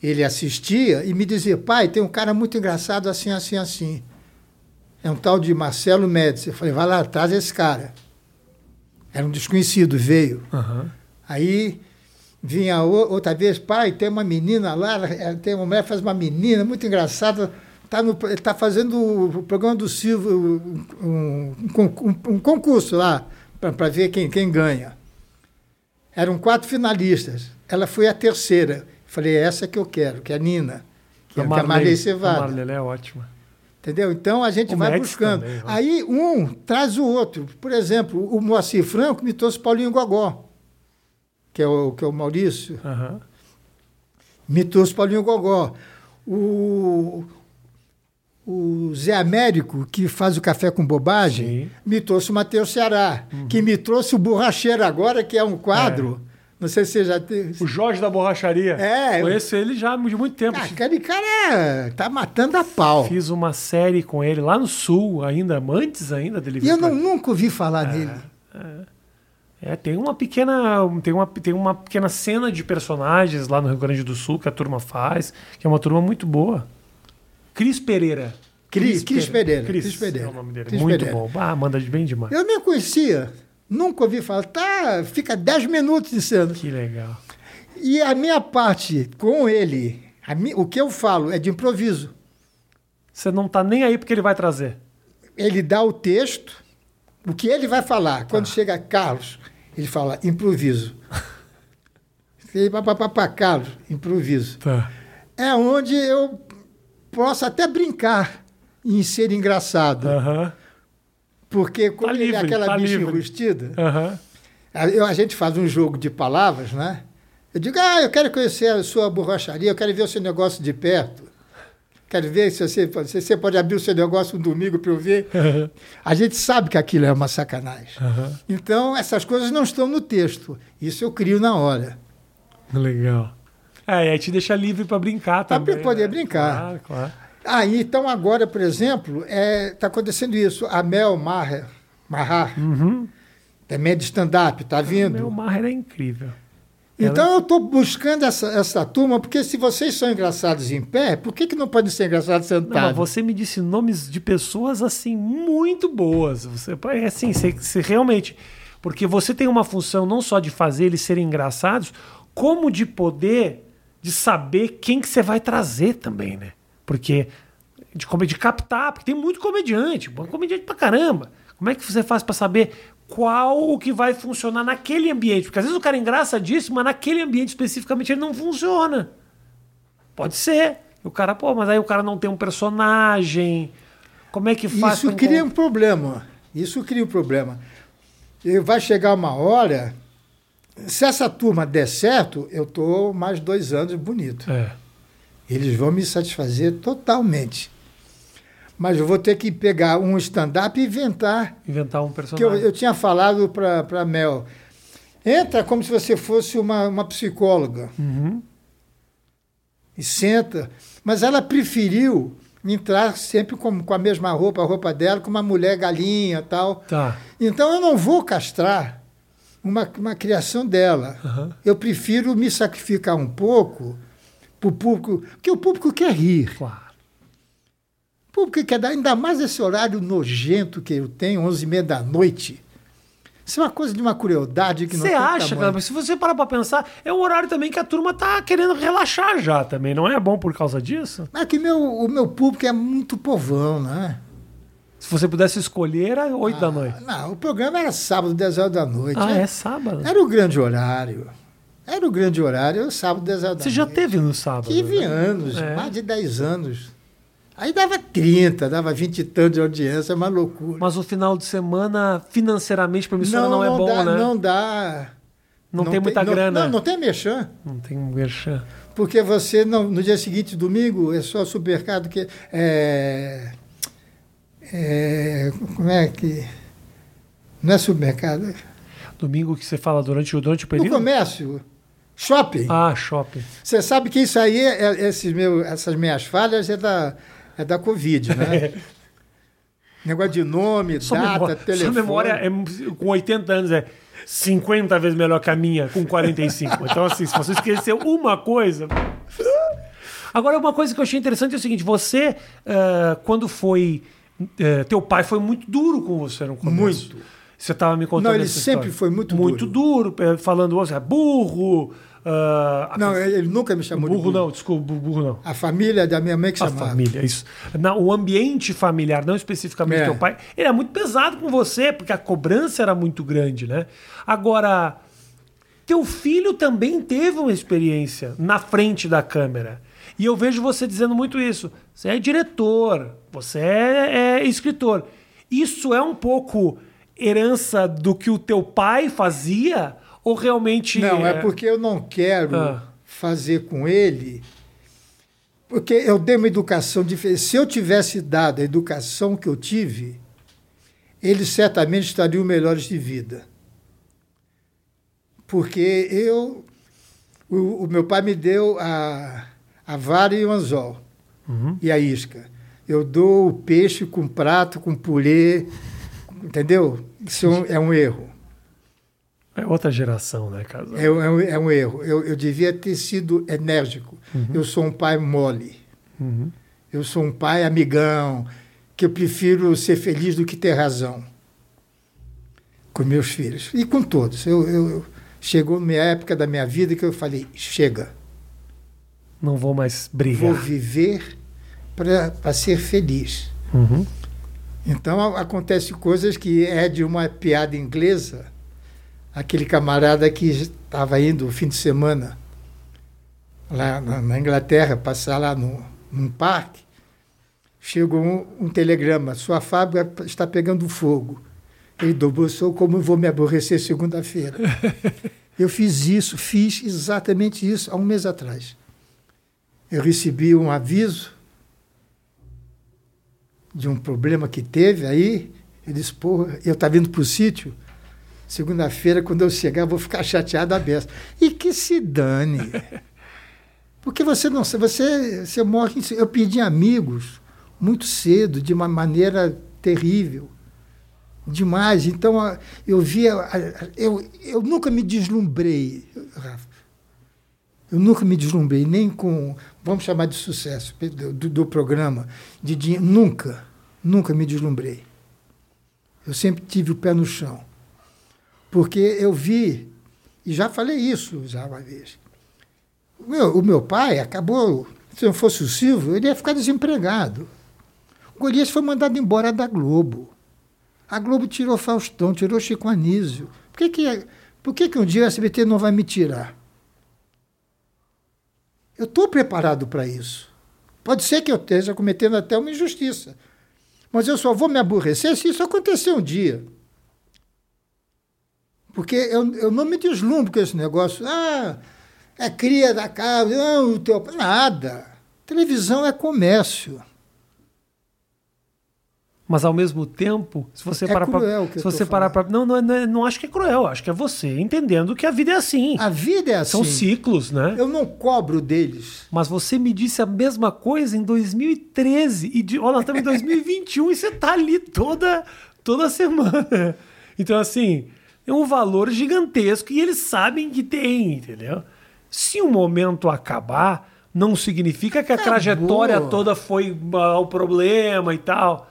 ele assistia e me dizia: pai, tem um cara muito engraçado assim, assim, assim. É um tal de Marcelo Médici. Eu falei: vai lá, traz esse cara. Era um desconhecido, veio. Aham. Aí vinha outra vez, pai, tem uma menina lá, ela- tem uma mulher que faz uma menina muito engraçada, tá está fazendo o programa do Silvio, um, um um- concurso lá, para ver quem, quem ganha. Eram quatro finalistas. Ela foi a terceira. Falei, é essa que eu quero, que é a Nina, que, é- é a Marley A Cevada. Marley é ótima. Entendeu? Então a gente O vai Médici buscando. também, né? Aí um traz o outro. Por exemplo, o Moacir Franco me trouxe Paulinho Gogó, que é o, que é o Maurício. Me trouxe Paulinho Gogó. O, o Zé Américo, que faz o café com bobagem, Sim. Uhum. me trouxe o Matheus Ceará, que me trouxe o Borracheiro agora, que é um quadro. Não sei se você já teve. O Jorge da Borracharia. É, eu- Conheço ele já de muito tempo. Ah, aquele cara tá matando a pau. Fiz uma série com ele lá no Sul, ainda, antes ainda dele E vir eu pra não, nunca ouvi falar nele. É, tem uma pequena, tem uma, tem uma pequena cena de personagens lá no Rio Grande do Sul que a turma faz, que é uma turma muito boa. Cris Pereira. Cris- Cris Pereira, Cris, Cris Pereira. é o nome dele. Cris muito Pereira. bom. Ah, manda de bem demais. Eu nem conhecia, nunca ouvi falar. Tá, fica 10 minutos cena. Que legal. E a minha parte com ele, a mi- o que eu falo é de improviso. Você não tá nem aí porque ele vai trazer. Ele dá o texto, o que ele vai falar. Quando chega Carlos, ele fala improviso. Ele papapá, Carlos, improviso. Tá. É onde eu posso até brincar em ser engraçado. Aham. Porque como Tá ele é livre, aquela tá bicha livre. enrustida, Aham. a, a gente faz um jogo de palavras, né? Eu digo, ah, eu quero conhecer a sua borracharia, eu quero ver o seu negócio de perto. Quero ver se você, se você pode abrir o seu negócio um domingo para eu ver. A gente sabe que aquilo é uma sacanagem. Aham. Então, essas coisas não estão no texto. Isso eu crio na hora. Legal. É, e aí te deixa livre pra brincar também. poder né? brincar. Claro, claro. Ah, e então agora, por exemplo, está acontecendo isso. A Mel Maher, Mahar, Uhum. também é de stand-up, está vindo. Meu Maher é incrível. Então eu estou buscando essa, essa turma, porque se vocês são engraçados em pé, por que, que não podem ser engraçados Não, sentados? você me disse nomes de pessoas assim muito boas. Você é assim, você, você realmente, porque você tem uma função não só de fazer eles serem engraçados, como de poder de saber quem que você vai trazer também, né? Porque de, de captar, porque tem muito comediante, bom comediante pra caramba. Como é que você faz pra saber qual o que vai funcionar naquele ambiente? Porque às vezes o cara é engraçadíssimo, mas naquele ambiente especificamente ele não funciona. Pode ser. O cara, pô, mas aí o cara não tem um personagem. Como é que faz? Isso cria um problema. Isso cria um problema. E vai chegar uma hora. Se essa turma der certo, eu estou mais dois anos bonito. É. Eles vão me satisfazer totalmente. Mas eu vou ter que pegar um stand-up e inventar. Inventar um Que personagem. eu, eu tinha falado para a Mel. Entra como se você fosse uma, uma psicóloga. Uhum. E senta. Mas ela preferiu entrar sempre com, com a mesma roupa, a roupa dela, com uma mulher galinha tal. Tá. Então eu não vou castrar uma, uma criação dela. Aham. Eu prefiro me sacrificar um pouco para o público, porque o público quer rir. Claro. O público quer dar, ainda mais esse horário nojento que eu tenho, 11h30 da noite. Isso é uma coisa de uma crueldade que não Você acha, cara? Mas se você parar pra pensar, é um horário também que a turma tá querendo relaxar já também. Não é bom por causa disso? Mas que meu, o meu público é muito povão, né? Se você pudesse escolher, era 8 da noite. Não, o programa era sábado, 10 horas da noite. Ah, Era- é sábado? Era o grande horário. Era o grande horário, sábado, 10 horas Você já teve no sábado? Tive né? anos, É. mais de 10 anos. Aí dava 30, dava 20 e tanto de audiência, é uma loucura. Mas o final de semana, financeiramente, pra emissora não, é bom, dá, né? Não dá. Não tem muita não- grana. Não, não tem mexer. Não tem merchan. Porque você, não, no dia seguinte, domingo, é só supermercado que. É, é, como é que. Não é supermercado. Domingo que você fala durante, o- durante o No período? comércio, shopping. Ah, shopping. Você sabe que isso aí, é, esses meu, essas minhas falhas, é da, é da Covid, né? [LAUGHS] Negócio de nome, Sua data, memória, telefone. sua memória é, com 80 anos é 50 vezes melhor que a minha com 45. Então, assim, se você esqueceu uma coisa. Agora, uma coisa que eu achei interessante é o seguinte: você, uh, quando foi. Uh, teu pai foi muito duro com você no começo. Muito. Você estava me contando Não, ele sempre história. foi muito, muito duro. duro, falando, você é burro. Uh, não, ele nunca me chamou burro, de burro. não, desculpa, burro não. A família da minha mãe que a chamava. A família, isso. O ambiente familiar, não especificamente É. teu pai, ele é muito pesado com você, porque a cobrança era muito grande, né? Agora, teu filho também teve uma experiência na frente da câmera. E eu vejo você dizendo muito isso. Você é diretor, você é, é escritor. Isso é um pouco herança do que o teu pai fazia? Ou realmente. Não, é porque eu não quero Ah. fazer com ele. Porque eu dei uma educação diferente. Se eu tivesse dado a educação que eu tive, eles certamente estariam melhores de vida. Porque eu. O, o meu pai me deu a, a vara e o anzol e a isca. Eu dou o peixe com prato, com purê, entendeu? Isso é um- erro. É outra geração, né, Casal? É, um- é um, é um erro. Eu, eu devia ter sido enérgico. Eu sou um pai mole. Eu sou um pai amigão, que eu prefiro ser feliz do que ter razão com meus filhos. E com todos. Eu, eu- eu- chegou uma época da minha vida que eu falei, chega, Não vou mais brigar. vou viver para ser feliz. Uhum. Então acontece coisas que é de uma piada inglesa. Aquele camarada que estava indo o fim de semana lá na, na Inglaterra, passar lá no, num parque, chegou um, um telegrama: sua fábrica está pegando fogo. Ele dobrou, sou como eu vou me aborrecer segunda-feira. [LAUGHS] eu fiz isso, fiz exatamente isso há um mês atrás. Eu recebi um aviso de um problema que teve aí. Ele disse, porra, eu estava indo para o sítio. Segunda-feira, quando eu chegar, eu vou ficar chateado a beça. E que se dane. [LAUGHS] Porque você não você, você morre. em- Eu perdi amigos muito cedo, de uma maneira terrível. Demais. Então, eu via. Eu, eu nunca me deslumbrei, Rafa. Eu nunca me deslumbrei, nem com, vamos chamar de sucesso do, do- programa, de dinheiro. Nunca, nunca me deslumbrei. Eu sempre tive o pé no chão. Porque eu vi, e já falei isso já uma vez, o meu, o meu pai acabou, se não fosse o Silvio, ele ia ficar desempregado. O Golias foi mandado embora da Globo. A Globo tirou Faustão, tirou Chico Anísio. Por que, que, por que, que um dia o SBT não vai me tirar? Eu estou preparado para isso. Pode ser que eu esteja cometendo até uma injustiça. Mas eu só vou me aborrecer se isso acontecer um dia. Porque eu, eu não me deslumbro com esse negócio. Ah, é cria da casa, não, o teu. Nada. Televisão é comércio. Mas ao mesmo tempo, se você É parar que se você parar para não, não, não, não acho que é cruel, acho que é você entendendo que a vida é assim. A vida é assim. São ciclos, né? Eu não cobro deles. Mas você me disse a mesma coisa em 2013 e de, olha, nós estamos em 2021 e você tá ali toda toda semana. Então assim, é um valor gigantesco e eles sabem que tem, entendeu? Se o momento acabar, não significa que a Acabou. trajetória toda foi ah, o problema e tal.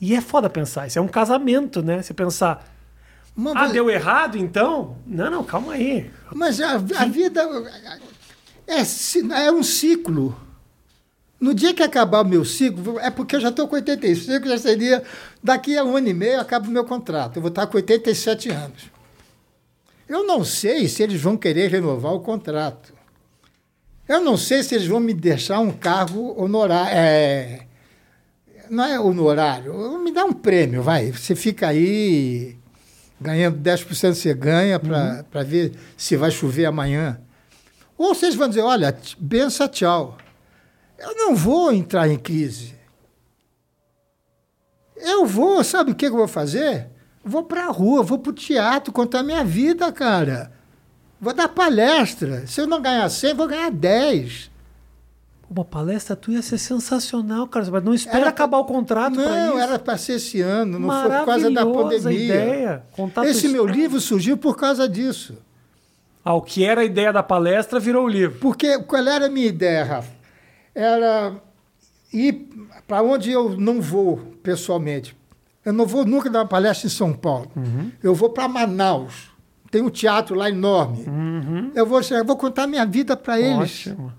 E é foda pensar, isso é um casamento, né? Você pensar, Uma ah, deu errado então? Não, não, calma aí. Mas a, a vida é, é um ciclo. No dia que acabar o meu ciclo, é porque eu já estou com 85, já seria. Daqui a um ano e meio acaba o meu contrato. Eu vou estar com 87 anos. Eu não sei se eles vão querer renovar o contrato. Eu não sei se eles vão me deixar um cargo honorário. É, não é honorário, me dá um prêmio, vai. Você fica aí ganhando 10% você ganha para ver se vai chover amanhã. Ou vocês vão dizer, olha, benção, tchau. Eu não vou entrar em crise. Eu vou, sabe o que eu vou fazer? Vou para a rua, vou para o teatro, contar minha vida, cara. Vou dar palestra. Se eu não ganhar 100, vou ganhar 10. Uma palestra tua ia ser sensacional, cara. Mas não espera Era- acabar o contrato Não, era para ser esse ano, não foi por causa da pandemia. ideia. Esse meu história. livro surgiu por causa disso. Ah, o que era a ideia da palestra virou o livro. Porque qual era a minha ideia, Rafa? era ir para onde eu não vou pessoalmente. Eu não vou nunca dar uma palestra em São Paulo. Uhum. Eu vou para Manaus. Tem um teatro lá enorme. Uhum. Eu vou, eu vou contar minha vida para eles. Ótimo.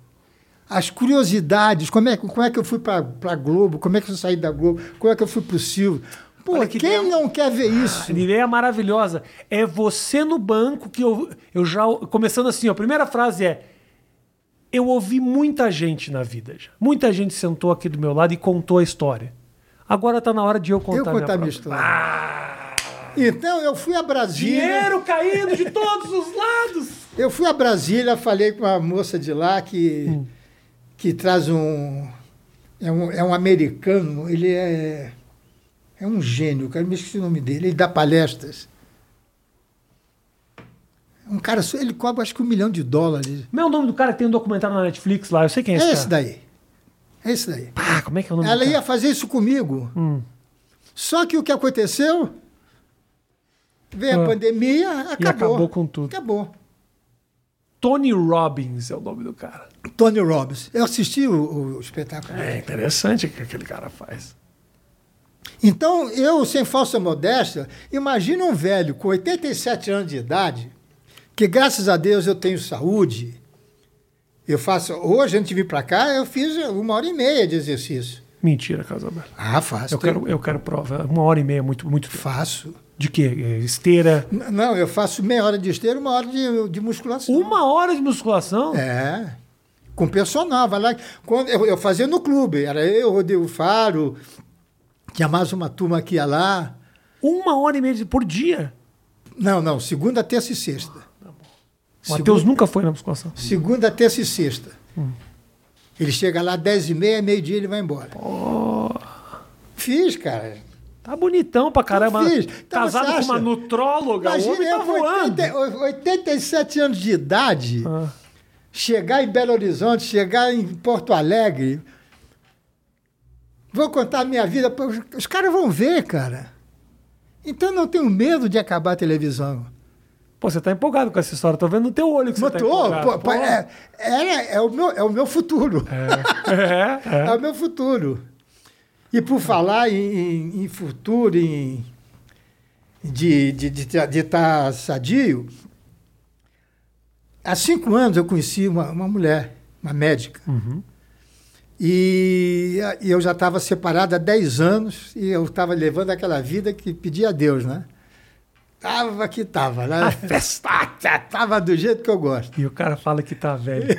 As curiosidades, como é, como é que eu fui para a Globo, como é que eu saí da Globo, como é que eu fui para o Silvio. Pô, Olha que quem não quer ver isso? A ideia maravilhosa. É você no banco que eu, eu já. Começando assim, ó, a primeira frase é. Eu ouvi muita gente na vida já. Muita gente sentou aqui do meu lado e contou a história. Agora tá na hora de eu contar, eu contar minha minha história. Ah, Então, eu fui a Brasília. dinheiro caindo de todos os lados. Eu fui a Brasília, falei com uma moça de lá que, Hum. Que traz um é, um. é um americano, ele é. É um gênio, cara, me esqueci o nome dele. Ele dá palestras. Um cara, ele cobra acho que um milhão de dólares. Meu o nome do cara que tem um documentário na Netflix lá, eu sei quem é esse É cara. esse daí. É esse daí. Ah, como é que é o nome Ela ia cara? fazer isso comigo. Hum. Só que o que aconteceu? Veio Ah. a pandemia, acabou. E acabou com tudo. Acabou. Tony Robbins é o nome do cara. Tony Robbins. Eu assisti o, o espetáculo. É interessante o que aquele cara faz. Então, eu, sem falsa modéstia, imagina um velho com 87 anos de idade, que graças a Deus eu tenho saúde. Eu faço. Hoje, antes de vir para cá, eu fiz uma hora e meia de exercício. Mentira, Casalberto. Ah, faço. Eu quero, eu quero prova. Uma hora e meia, muito, muito tempo. Faço. De quê? É, Esteira. Não, eu faço meia hora de esteira, uma hora de, de musculação. Uma hora de musculação? É. Com personal, vai lá. Quando eu, eu fazia no clube, era eu, Rodrigo Faro, tinha mais uma turma que ia lá. Uma hora e meia por dia? Não, não, segunda, terça e sexta. O Matheus nunca foi na musculação. Segunda, terça e sexta. Ele chega lá 10 e meia, meio-dia ele vai embora. Fiz, cara. Tá bonitão pra caramba. Então, Casado com uma nutróloga. o Imagina homem tá voando. 80 87 anos de idade, Ah. chegar em Belo Horizonte, chegar em Porto Alegre. Vou contar a minha vida. Os, caras vão ver, cara. Então eu não tenho medo de acabar a televisão. Pô, você tá empolgado com essa história. Tô vendo no teu olho que você tá empolgado. pô, pô, é, é, é o meu, é o meu futuro. É, é. [LAUGHS] É o meu futuro. E por falar em, em- futuro, em, de estar de, de, de tá sadio, há cinco anos eu conheci uma, uma mulher, uma médica. Uhum. E, e eu já estava separado há 10 anos e eu estava levando aquela vida que pedia a Deus, né? Tava que tava, né? [LAUGHS] tava do jeito que eu gosto. E o cara fala que tá velho. [LAUGHS]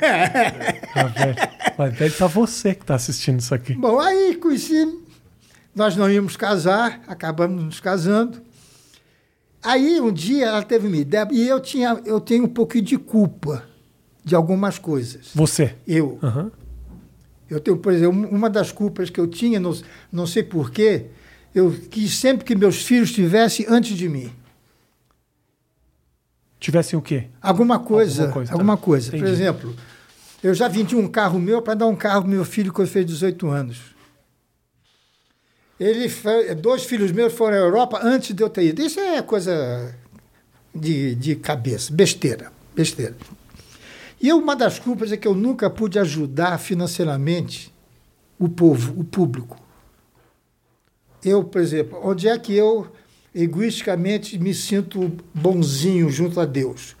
tá velho. Mas velho tá você que tá assistindo isso aqui. Bom, aí conheci, nós não íamos casar, acabamos nos casando. Aí um dia ela teve uma ideia, e eu, tinha, eu tenho um pouquinho de culpa de algumas coisas. Você. Eu. Aham. Eu tenho, por exemplo, uma das culpas que eu tinha, não, não sei porquê, eu quis sempre que meus filhos estivessem antes de mim. Tivessem o quê? Alguma coisa, Alguma coisa, alguma tá. coisa. Por exemplo, eu já vendi um carro meu para dar um carro pro meu filho quando fez 18 anos. Ele, dois filhos meus foram à Europa antes de eu ter ido. Isso é coisa de, de cabeça, besteira, besteira. E uma das culpas é que eu nunca pude ajudar financeiramente o povo, o público. Eu, por exemplo, onde é que eu egoisticamente me sinto bonzinho junto a Deus?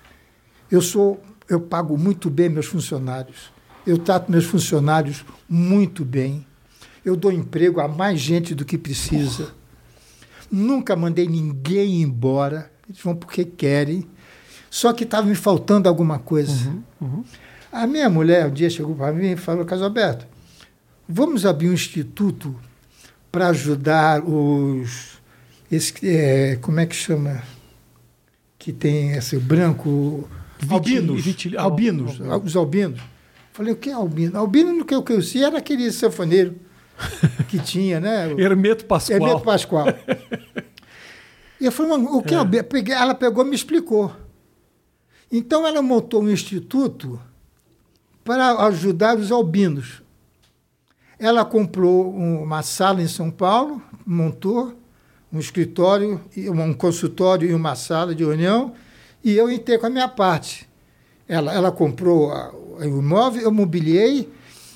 Eu sou, eu pago muito bem meus funcionários. Eu trato meus funcionários muito bem. Eu dou emprego a mais gente do que precisa. Nunca mandei ninguém embora. Eles vão porque querem. Só que estava me faltando alguma coisa. A minha mulher um dia chegou para mim e falou: Casalberto, vamos abrir um instituto para ajudar os. Esse, é, como é que chama? Que tem esse branco. Albinos. vitili- albinos. albino. Os albinos. Falei, o que é albino? Albino, no que eu conheci, era aquele sanfoneiro que [LAUGHS] tinha, né? Hermeto Pascoal. Hermeto Pascoal. [LAUGHS] e eu falei, "Mas o que é. albino?" Ela pegou e me explicou. Então ela montou um instituto para ajudar os albinos. Ela comprou um- uma sala em São Paulo, montou um escritório, um consultório e uma sala de reunião, e eu entrei com a minha parte. Ela, ela comprou a- o imóvel, eu mobiliei,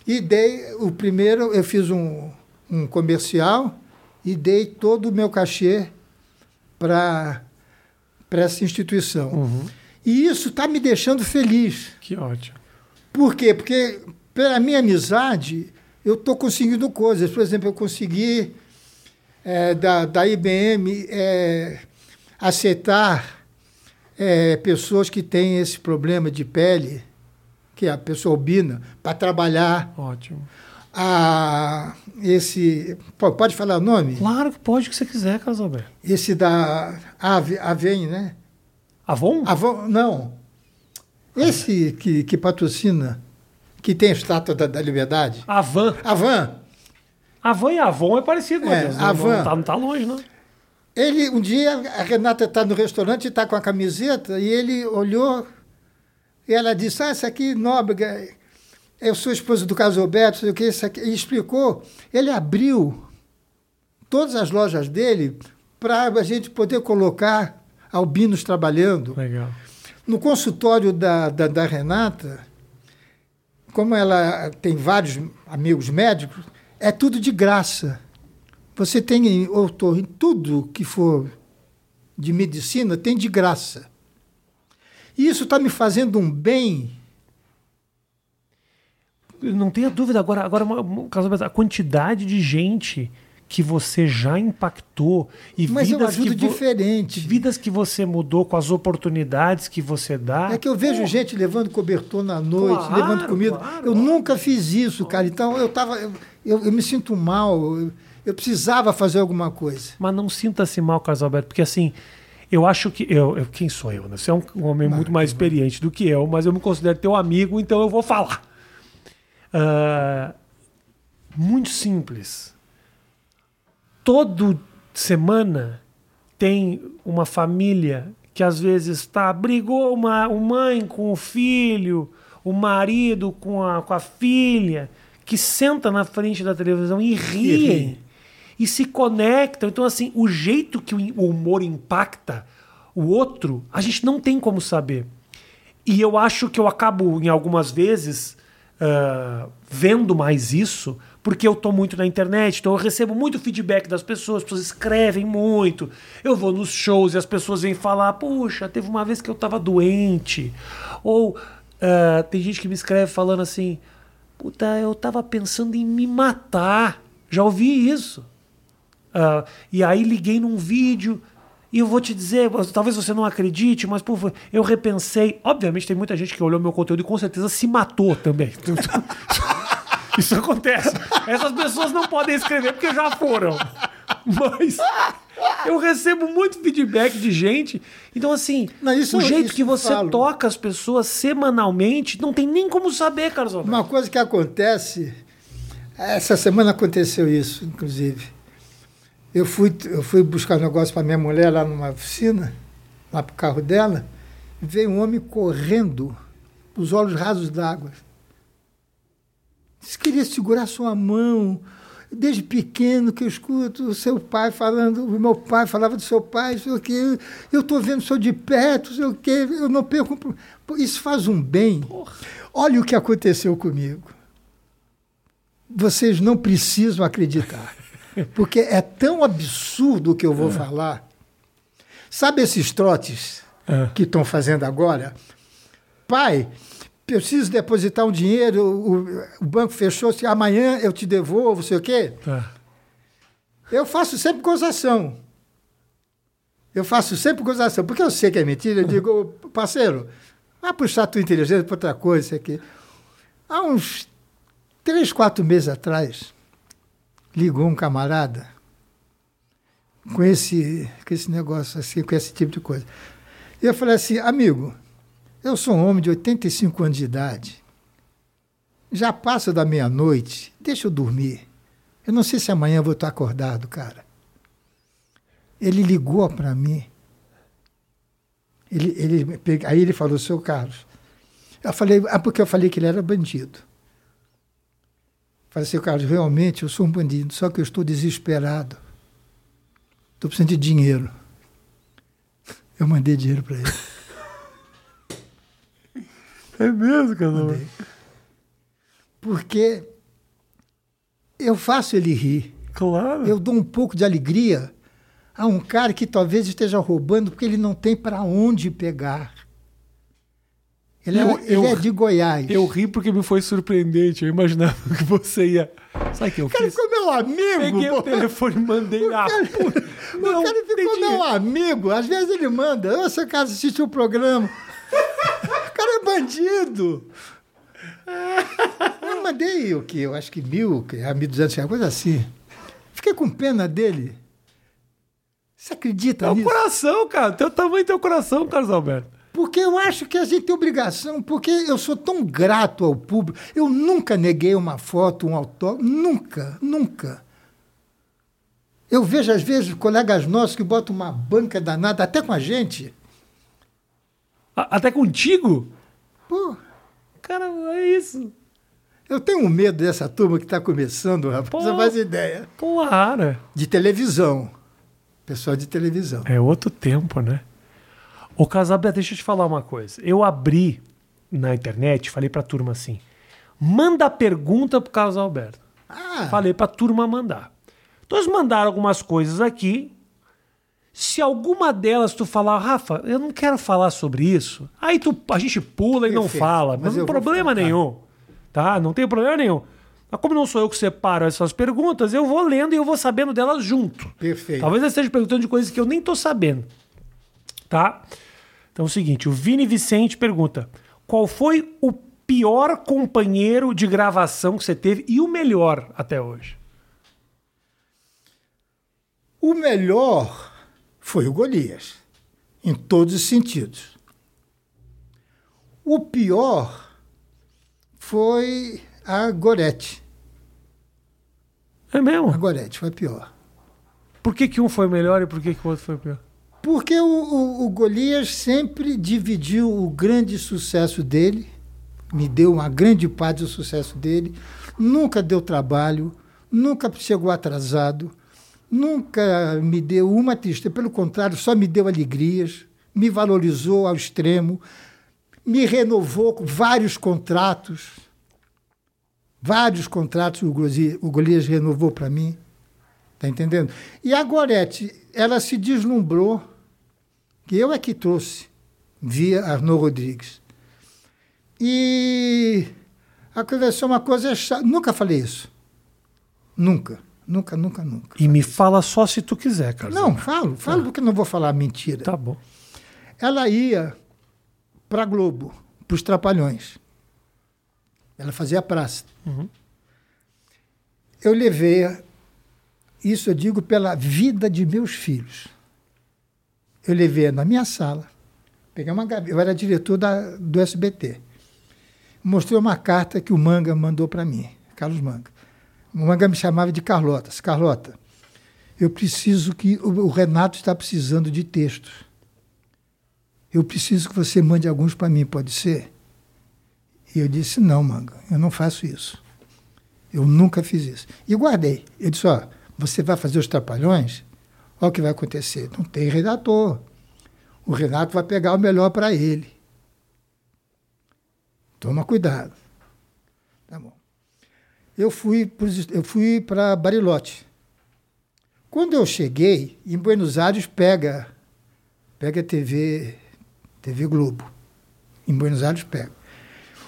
E dei o primeiro, eu fiz um, um comercial e dei todo o meu cachê para essa instituição. Uhum. E isso está me deixando feliz. Que ótimo. Por quê? Porque, pela minha amizade, eu estou conseguindo coisas. Por exemplo, eu consegui, é, da, da IBM, é, aceitar é, pessoas que têm esse problema de pele, que é a pessoa albina, para trabalhar. Ótimo. A, esse. Pode falar o nome? Claro que pode, o que você quiser, Carlos Alberto. Esse da Ave, Avem, né? Avon? Avon, não. Esse que, que patrocina, que tem a estátua da, da liberdade. Avan. Avan. Avan e Avon é parecido, É, mas Avan. não, tá, não tá longe, não. Ele, um dia, a Renata está no restaurante, está com a camiseta, e ele olhou, e ela disse, ah, essa aqui, Nóbrega, eu sou esposa do Carlos Alberto, sei o que, isso aqui. E explicou. Ele abriu todas as lojas dele para a gente poder colocar albinos trabalhando. Legal. No consultório da, da, da Renata, como ela tem vários amigos médicos, é tudo de graça. Você tem em tudo que for de medicina, tem de graça. E isso está me fazendo um bem. Não tenha dúvida. Agora, agora a quantidade de gente que você já impactou e Mas eu vidas que ajudo vo- diferente. vidas que você mudou com as oportunidades que você dá. É que eu vejo gente levando cobertor na noite, Claro, levando comida. claro. eu nunca fiz isso, cara. Então eu tava, eu, eu, me sinto mal. Eu, eu precisava fazer alguma coisa. Mas não sinta-se mal, Carlos Alberto, porque assim, eu acho que. Eu, eu- quem sou eu? Né? Você é um, homem muito mais experiente do que eu, mas eu me considero teu amigo, então eu vou falar. Ah, muito simples. Todo semana tem uma família que às vezes está brigou uma, uma mãe com o filho, o marido com a, com a filha, que senta na frente da televisão e riem riem. e se conectam. Então, assim, o jeito que o humor impacta o outro, a gente não tem como saber. E eu acho que eu acabo, em algumas vezes, ah, vendo mais isso, porque eu tô muito na internet, então eu recebo muito feedback das pessoas, as pessoas escrevem muito. Eu vou nos shows e as pessoas vêm falar: Puxa, teve uma vez que eu tava doente. Ou ah, tem gente que me escreve falando assim: Puta, eu tava pensando em me matar. Já ouvi isso. Ah, e aí liguei num vídeo e eu vou te dizer, talvez você não acredite, mas pô, eu repensei. Obviamente tem muita gente que olhou meu conteúdo e com certeza se matou também. [LAUGHS] Isso acontece. Essas pessoas não podem escrever porque já foram. Mas [LAUGHS] eu recebo muito feedback de gente. Então, assim, Não, isso o jeito que você falo. toca as pessoas semanalmente, não tem nem como saber, Carlos Alberto. Uma coisa que acontece, essa semana aconteceu isso, inclusive. Eu fui, eu fui buscar um negócio para minha mulher lá numa oficina, lá para o carro dela, e veio um homem correndo, os olhos rasos d'água. Disse que queria segurar sua mão. Desde pequeno que eu escuto o seu pai falando, o meu pai falava do seu pai, sei o quê, eu estou vendo o senhor de perto, sei o quê, eu não perco. Isso faz um bem. Olha o que aconteceu comigo. Vocês não precisam acreditar, [LAUGHS] porque é tão absurdo o que eu vou falar. Sabe esses trotes É. que estão fazendo agora? Pai, preciso depositar um dinheiro, o, o banco fechou, se amanhã eu te devolvo, sei o quê. Tá. Eu faço sempre gozação. Eu faço sempre gozação, porque eu sei que é mentira. Eu digo, "Ô, parceiro, vai puxar a tua inteligência para outra coisa. Isso aqui. Há uns três, quatro meses atrás, ligou um camarada com esse, com esse negócio, assim, com esse tipo de coisa. E eu falei assim, amigo, eu sou um homem de 85 anos de idade. Já passa da meia-noite, deixa eu dormir. Eu não sei se amanhã eu vou estar acordado, cara. Ele ligou para mim. Ele, ele, aí ele falou, seu Carlos. Eu falei, ah, porque eu falei que ele era bandido. Falei, seu Carlos, realmente eu sou um bandido, só que eu estou desesperado. Estou precisando de dinheiro. Eu mandei dinheiro para ele. É mesmo, Mandei. Porque eu faço ele rir. Claro. Eu dou um pouco de alegria a um cara que talvez esteja roubando porque ele não tem para onde pegar. Ele, Eu- é, ele eu- é de Goiás. Eu ri porque me foi surpreendente. Eu imaginava que você ia. Sabe o que eu O cara fiz? ficou meu amigo. Peguei pô. o telefone e mandei na. cara- puta. O [LAUGHS] cara ficou meu amigo. Às vezes ele manda. Ô, seu cara assiste o programa. Bandido. [LAUGHS] Eu mandei o que? Eu acho que mil, que é mil duzentos reais, coisa assim. Fiquei com pena dele. Você acredita É o nisso? coração, cara. Teu tamanho teu coração, Carlos Alberto. Porque eu acho que a gente tem obrigação, porque eu sou tão grato ao público. Eu nunca neguei uma foto, um autógrafo, nunca, nunca. Eu vejo, às vezes, colegas nossos que botam uma banca danada, até com a gente. A- Até contigo? Pô, Cara, é isso. eu tenho um medo dessa turma que está começando, rapaz. Pô. Você faz ideia. Claro. De televisão. Pessoal de televisão. É outro tempo, né? Ô, Casabé, deixa eu te falar uma coisa. Eu abri na internet, falei pra turma assim: manda pergunta pro Carlos Alberto. Ah, Falei pra turma mandar. Então eles mandaram algumas coisas aqui. Se alguma delas tu falar, Rafa, eu não quero falar sobre isso, aí tu, a gente pula e não Perfeito. fala. Mas não tem problema nenhum. Tá? Não tem problema nenhum. Mas como não sou eu que separo essas perguntas, eu vou lendo e eu vou sabendo delas junto. perfeito. Talvez eu esteja perguntando de coisas que eu nem tô sabendo. Tá? Então é o seguinte, o Vini Vicente pergunta: qual foi o pior companheiro de gravação que você teve e o melhor até hoje? O melhor foi o Golias, em todos os sentidos. O pior foi a Gorete. É mesmo? A Gorete foi pior. Por que, que um foi melhor e por que, que o outro foi pior? Porque o, o, o Golias sempre dividiu o grande sucesso dele, me deu uma grande parte do sucesso dele, nunca deu trabalho, nunca chegou atrasado, nunca me deu uma tristeza, pelo contrário, só me deu alegrias, me valorizou ao extremo, me renovou com vários contratos, vários contratos o Golias, o Golias renovou para mim. Tá entendendo? E a Gorete, ela se deslumbrou, que eu é que trouxe, via Arnaud Rodrigues. E aconteceu uma coisa chata. Nunca falei isso. Nunca. Nunca, nunca, nunca. E me fala só se tu quiser, cara. Não, falo, falo porque não vou falar mentira. Tá bom. Ela ia para Globo, para os Trapalhões. Ela fazia praça. Eu levei, isso eu digo pela vida de meus filhos. Eu levei na minha sala, peguei uma eu era diretor da, do SBT. Mostrei uma carta que o Manga mandou para mim, Carlos Manga. Manga me chamava de Carlotas. Carlota, eu preciso que. O Renato está precisando de textos. Eu preciso que você mande alguns para mim, pode ser? E eu disse: não, Manga, eu não faço isso. Eu nunca fiz isso. E guardei. Eu disse: ó, você vai fazer os trapalhões? Olha o que vai acontecer. Não tem redator. O Renato vai pegar o melhor para ele. Toma cuidado. Tá bom. Eu fui eu fui para Bariloche. Quando eu cheguei, em Buenos Aires pega pega TV TV Globo. Em Buenos Aires pega.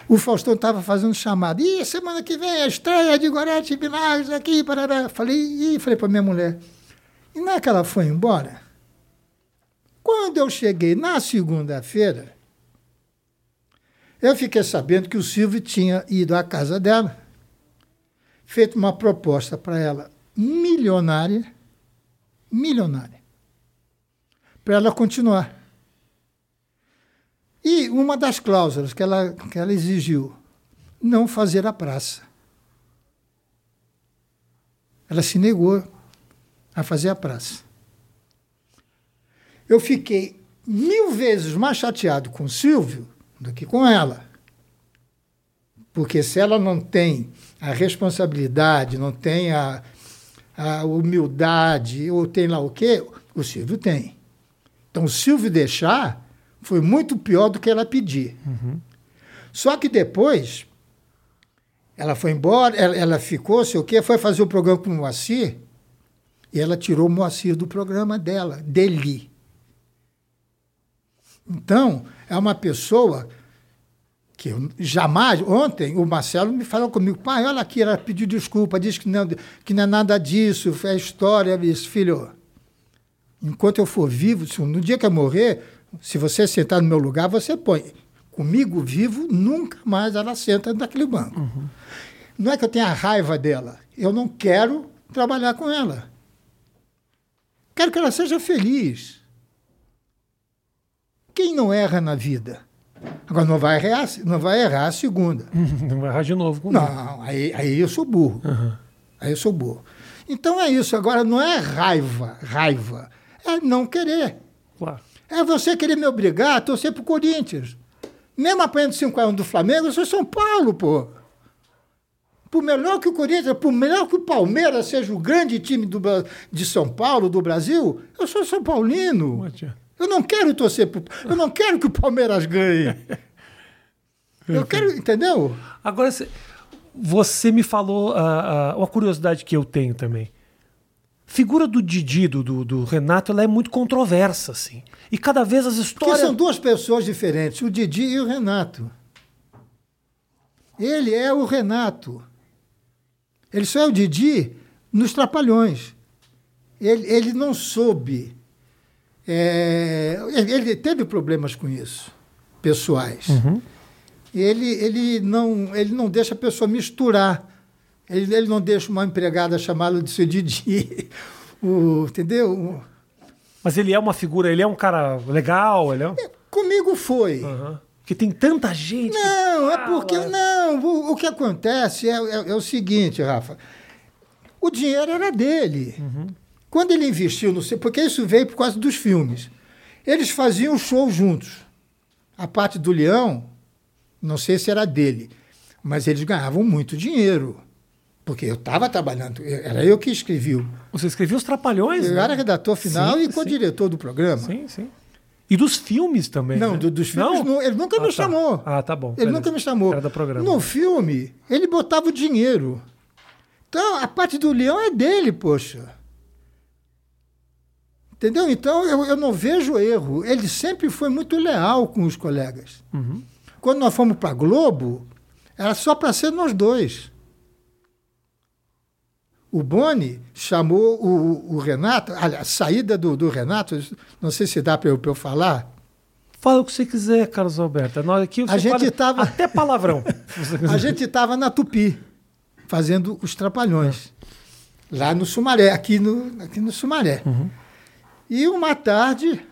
O Faustão estava fazendo chamada. Ih, semana que vem a estreia de Gorete Milagres aqui, parará. Falei, ih, falei para minha mulher. E não é que ela foi embora? Quando eu cheguei na segunda-feira, eu fiquei sabendo que o Silvio tinha ido à casa dela, feito uma proposta para ela milionária, milionária, para ela continuar. E uma das cláusulas que ela, que ela exigiu, não fazer a praça. Ela se negou a fazer a praça. Eu fiquei mil vezes mais chateado com o Silvio do que com ela. Porque se ela não tem a responsabilidade, não tem a, a humildade, ou tem lá o quê, o Silvio tem. Então, o Silvio deixar foi muito pior do que ela pedir. Só que depois, Ela foi embora, ela, ela ficou, sei o quê, foi fazer o programa com o Moacir, e ela tirou o Moacir do programa dela, dele. Então, é uma pessoa eu jamais. Ontem o Marcelo me falou comigo, pai, olha aqui, ela pediu desculpa, disse que não, que não é nada disso, é história. Disse, filho, enquanto eu for vivo, no dia que eu morrer, se você sentar no meu lugar, você põe. Comigo vivo, nunca mais ela senta naquele banco. Uhum. Não é que eu tenha raiva dela, eu não quero trabalhar com ela. Quero que ela seja feliz. Quem não erra na vida? Agora não vai errar, não vai errar a segunda. [LAUGHS] Não vai errar de novo comigo. Não, aí, aí eu sou burro. Uhum. Aí eu sou burro. Então é isso. Agora não é raiva, raiva. É não querer. Claro. É você querer me obrigar a torcer pro Corinthians. Mesmo apanhando 5x1 do Flamengo, eu sou São Paulo, pô. Por melhor que o Corinthians, por melhor que o Palmeiras seja o grande time do, de São Paulo, do Brasil, eu sou São Paulino. Eu não quero torcer pro, Eu não quero que o Palmeiras ganhe. Eu quero, entendeu? Agora, você me falou uh, uh, uma curiosidade que eu tenho também. Figura do Didi, do, do, Renato, ela é muito controversa, assim. E cada vez as histórias. Porque são duas pessoas diferentes, o Didi e o Renato. Ele é o Renato. Ele só é o Didi nos Trapalhões. Ele, ele não soube é, ele teve problemas com isso, pessoais. Uhum. Ele, ele, não, ele não deixa a pessoa misturar. Ele, ele não deixa uma empregada chamá-lo de seu Didi. [LAUGHS] O, entendeu? Mas ele é uma figura, ele é um cara legal, ele é... é comigo foi. Uhum. Que tem tanta gente. Não, é porque. Não, o, o que acontece é, é, é, o seguinte, Rafa. O dinheiro era dele. Uhum. Quando ele investiu no. Porque isso veio por causa dos filmes. Eles faziam show juntos. A parte do Leão, não sei se era dele, mas eles ganhavam muito dinheiro. Porque eu estava trabalhando, era eu que escrevi. Você escrevia os Trapalhões? Eu né? era redator final sim, e co-diretor do programa. Sim, sim. E dos filmes também. Não, né? do, dos filmes não? ele nunca ah, me tá. chamou. Ah, tá bom. Ele beleza. nunca me chamou. Era do programa. No filme, ele botava o dinheiro. Então, a parte do leão é dele, poxa. Entendeu? Então eu, eu não vejo erro. Ele sempre foi muito leal com os colegas. Uhum. Quando nós fomos para Globo, era só para ser nós dois. O Boni chamou o, o Renato, a, a saída do, do, Renato, não sei se dá para eu, eu, falar. Fala o que você quiser, Carlos Alberto. Nós [LAUGHS] aqui a gente tava... Até palavrão. a gente estava na Tupi, fazendo os Trapalhões. Lá no Sumaré, aqui no, aqui no Sumaré. Uhum. E uma tarde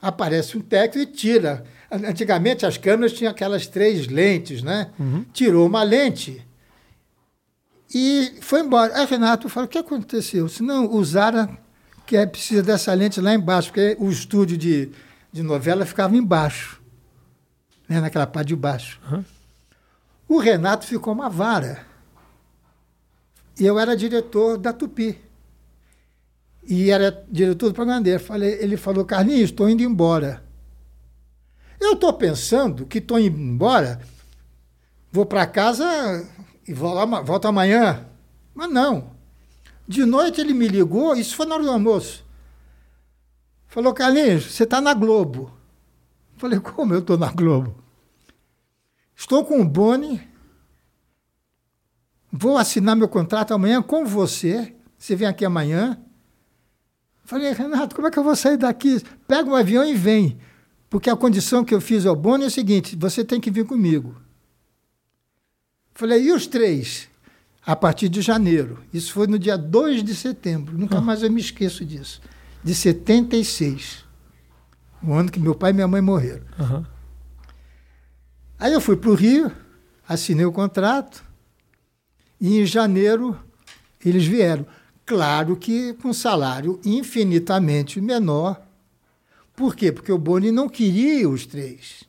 aparece um técnico e tira. Antigamente as câmeras tinham aquelas três lentes, né? Uhum. Tirou uma lente e foi embora. Aí Renato falou: o que aconteceu? Se não, usaram que é, precisa dessa lente lá embaixo, porque o estúdio de, de novela ficava embaixo, né? naquela parte de baixo. Uhum. O Renato ficou uma vara. E eu era diretor da Tupi e era diretor do programa dele. Falei, ele falou, Carlinhos, estou indo embora. Eu estou pensando que estou indo embora, vou para casa e vou lá, volto amanhã. Mas não. De noite ele me ligou, isso foi na hora do almoço. Falou, Carlinhos, você está na Globo. Falei, como eu estou na Globo? Estou com o Boni, vou assinar meu contrato amanhã com você. Você vem aqui amanhã. Falei, Renato, como é que eu vou sair daqui? Pega um avião e vem. Porque a condição que eu fiz ao Bono é a seguinte: você tem que vir comigo. Falei, e os três? A partir de janeiro. Isso foi no dia 2 de setembro. Nunca uhum. mais eu me esqueço disso. De 76. O ano que meu pai e minha mãe morreram. Uhum. Aí eu fui para o Rio, assinei o contrato, e em janeiro eles vieram. Claro que com salário infinitamente menor. Por quê? Porque o Boni não queria os três.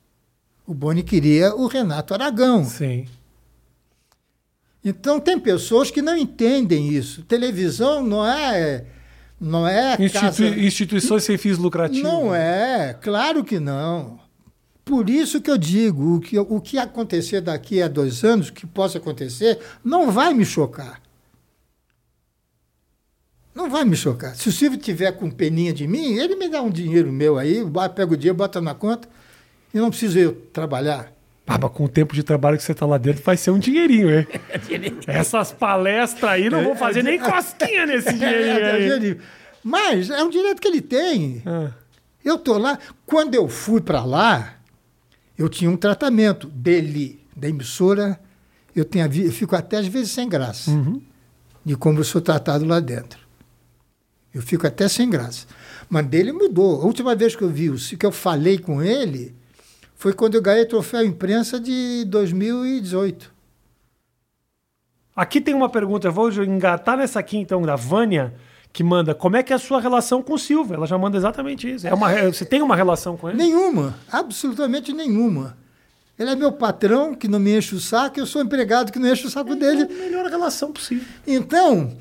O Boni queria o Renato Aragão. Sim. Então tem pessoas que não entendem isso. Televisão não é não é Institui casa... instituições sem fins lucrativos. Não é, claro que não. Por isso que eu digo, o que, o que acontecer daqui a dois anos, que possa acontecer, não vai me chocar. Não vai me chocar. Se o Silvio tiver com peninha de mim, ele me dá um dinheiro meu aí, pega o dinheiro, bota na conta, e não preciso eu trabalhar. Ah, mas com o tempo de trabalho que você está lá dentro, vai ser um dinheirinho, hein? [LAUGHS] Essas palestras aí não vão fazer nem cosquinha nesse [LAUGHS] dinheirinho aí. Mas é um direito que ele tem. Ah. Eu tô lá. Quando eu fui para lá, eu tinha um tratamento dele, da emissora. Eu, tenho, eu fico até às vezes sem graça uhum. de como eu sou tratado lá dentro. Eu fico até sem graça. Mas dele mudou. A última vez que eu vi, que eu falei com ele, foi quando eu ganhei o troféu imprensa de 2018. Aqui tem uma pergunta, eu vou engatar nessa aqui então, da Vânia, que manda: como é que é a sua relação com o Silva? Ela já manda exatamente isso. É uma, você tem uma relação com ele? Nenhuma, absolutamente nenhuma. Ele é meu patrão, que não me enche o saco, eu sou empregado que não enche o saco é dele. É a melhor relação possível. Então,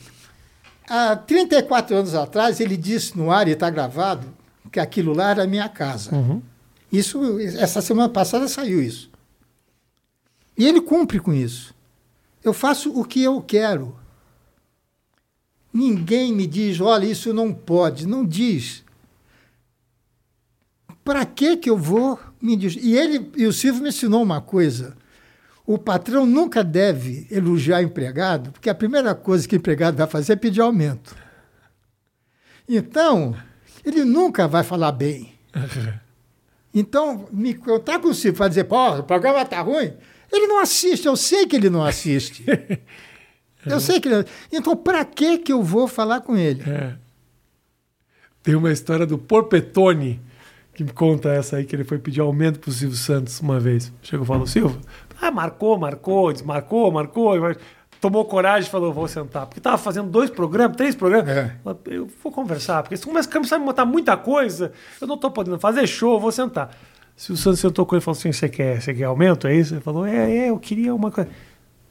Há 34 anos atrás, ele disse no ar, e está gravado, que aquilo lá era a minha casa. Uhum. Isso, essa semana passada saiu isso. E ele cumpre com isso. Eu faço o que eu quero. Ninguém me diz, olha, isso não pode. Não diz. Para que que eu vou me diz? E ele e o Silvio me ensinou uma coisa. O patrão nunca deve elogiar o empregado, porque a primeira coisa que o empregado vai fazer é pedir aumento. Então, ele nunca vai falar bem. [LAUGHS] Então, me contar com o Ciro para dizer, pô, o programa está ruim, ele não assiste, eu sei que ele não assiste. [LAUGHS] eu sei que ele... Então, para que que eu vou falar com ele? É. Tem uma história do Porpetone, que me conta essa aí, que ele foi pedir aumento para o Silvio Santos uma vez. Chegou e falou, Silvio, ah, marcou, marcou, desmarcou, marcou. Tomou coragem e falou, vou sentar. Porque estava fazendo dois programas, três programas. É. Eu vou conversar, porque se começar a me botar muita coisa, eu não estou podendo fazer show, eu vou sentar. Se o Santos sentou com ele e falou assim, você quer, você quer aumento, é isso? Ele falou, é, é, eu queria uma coisa.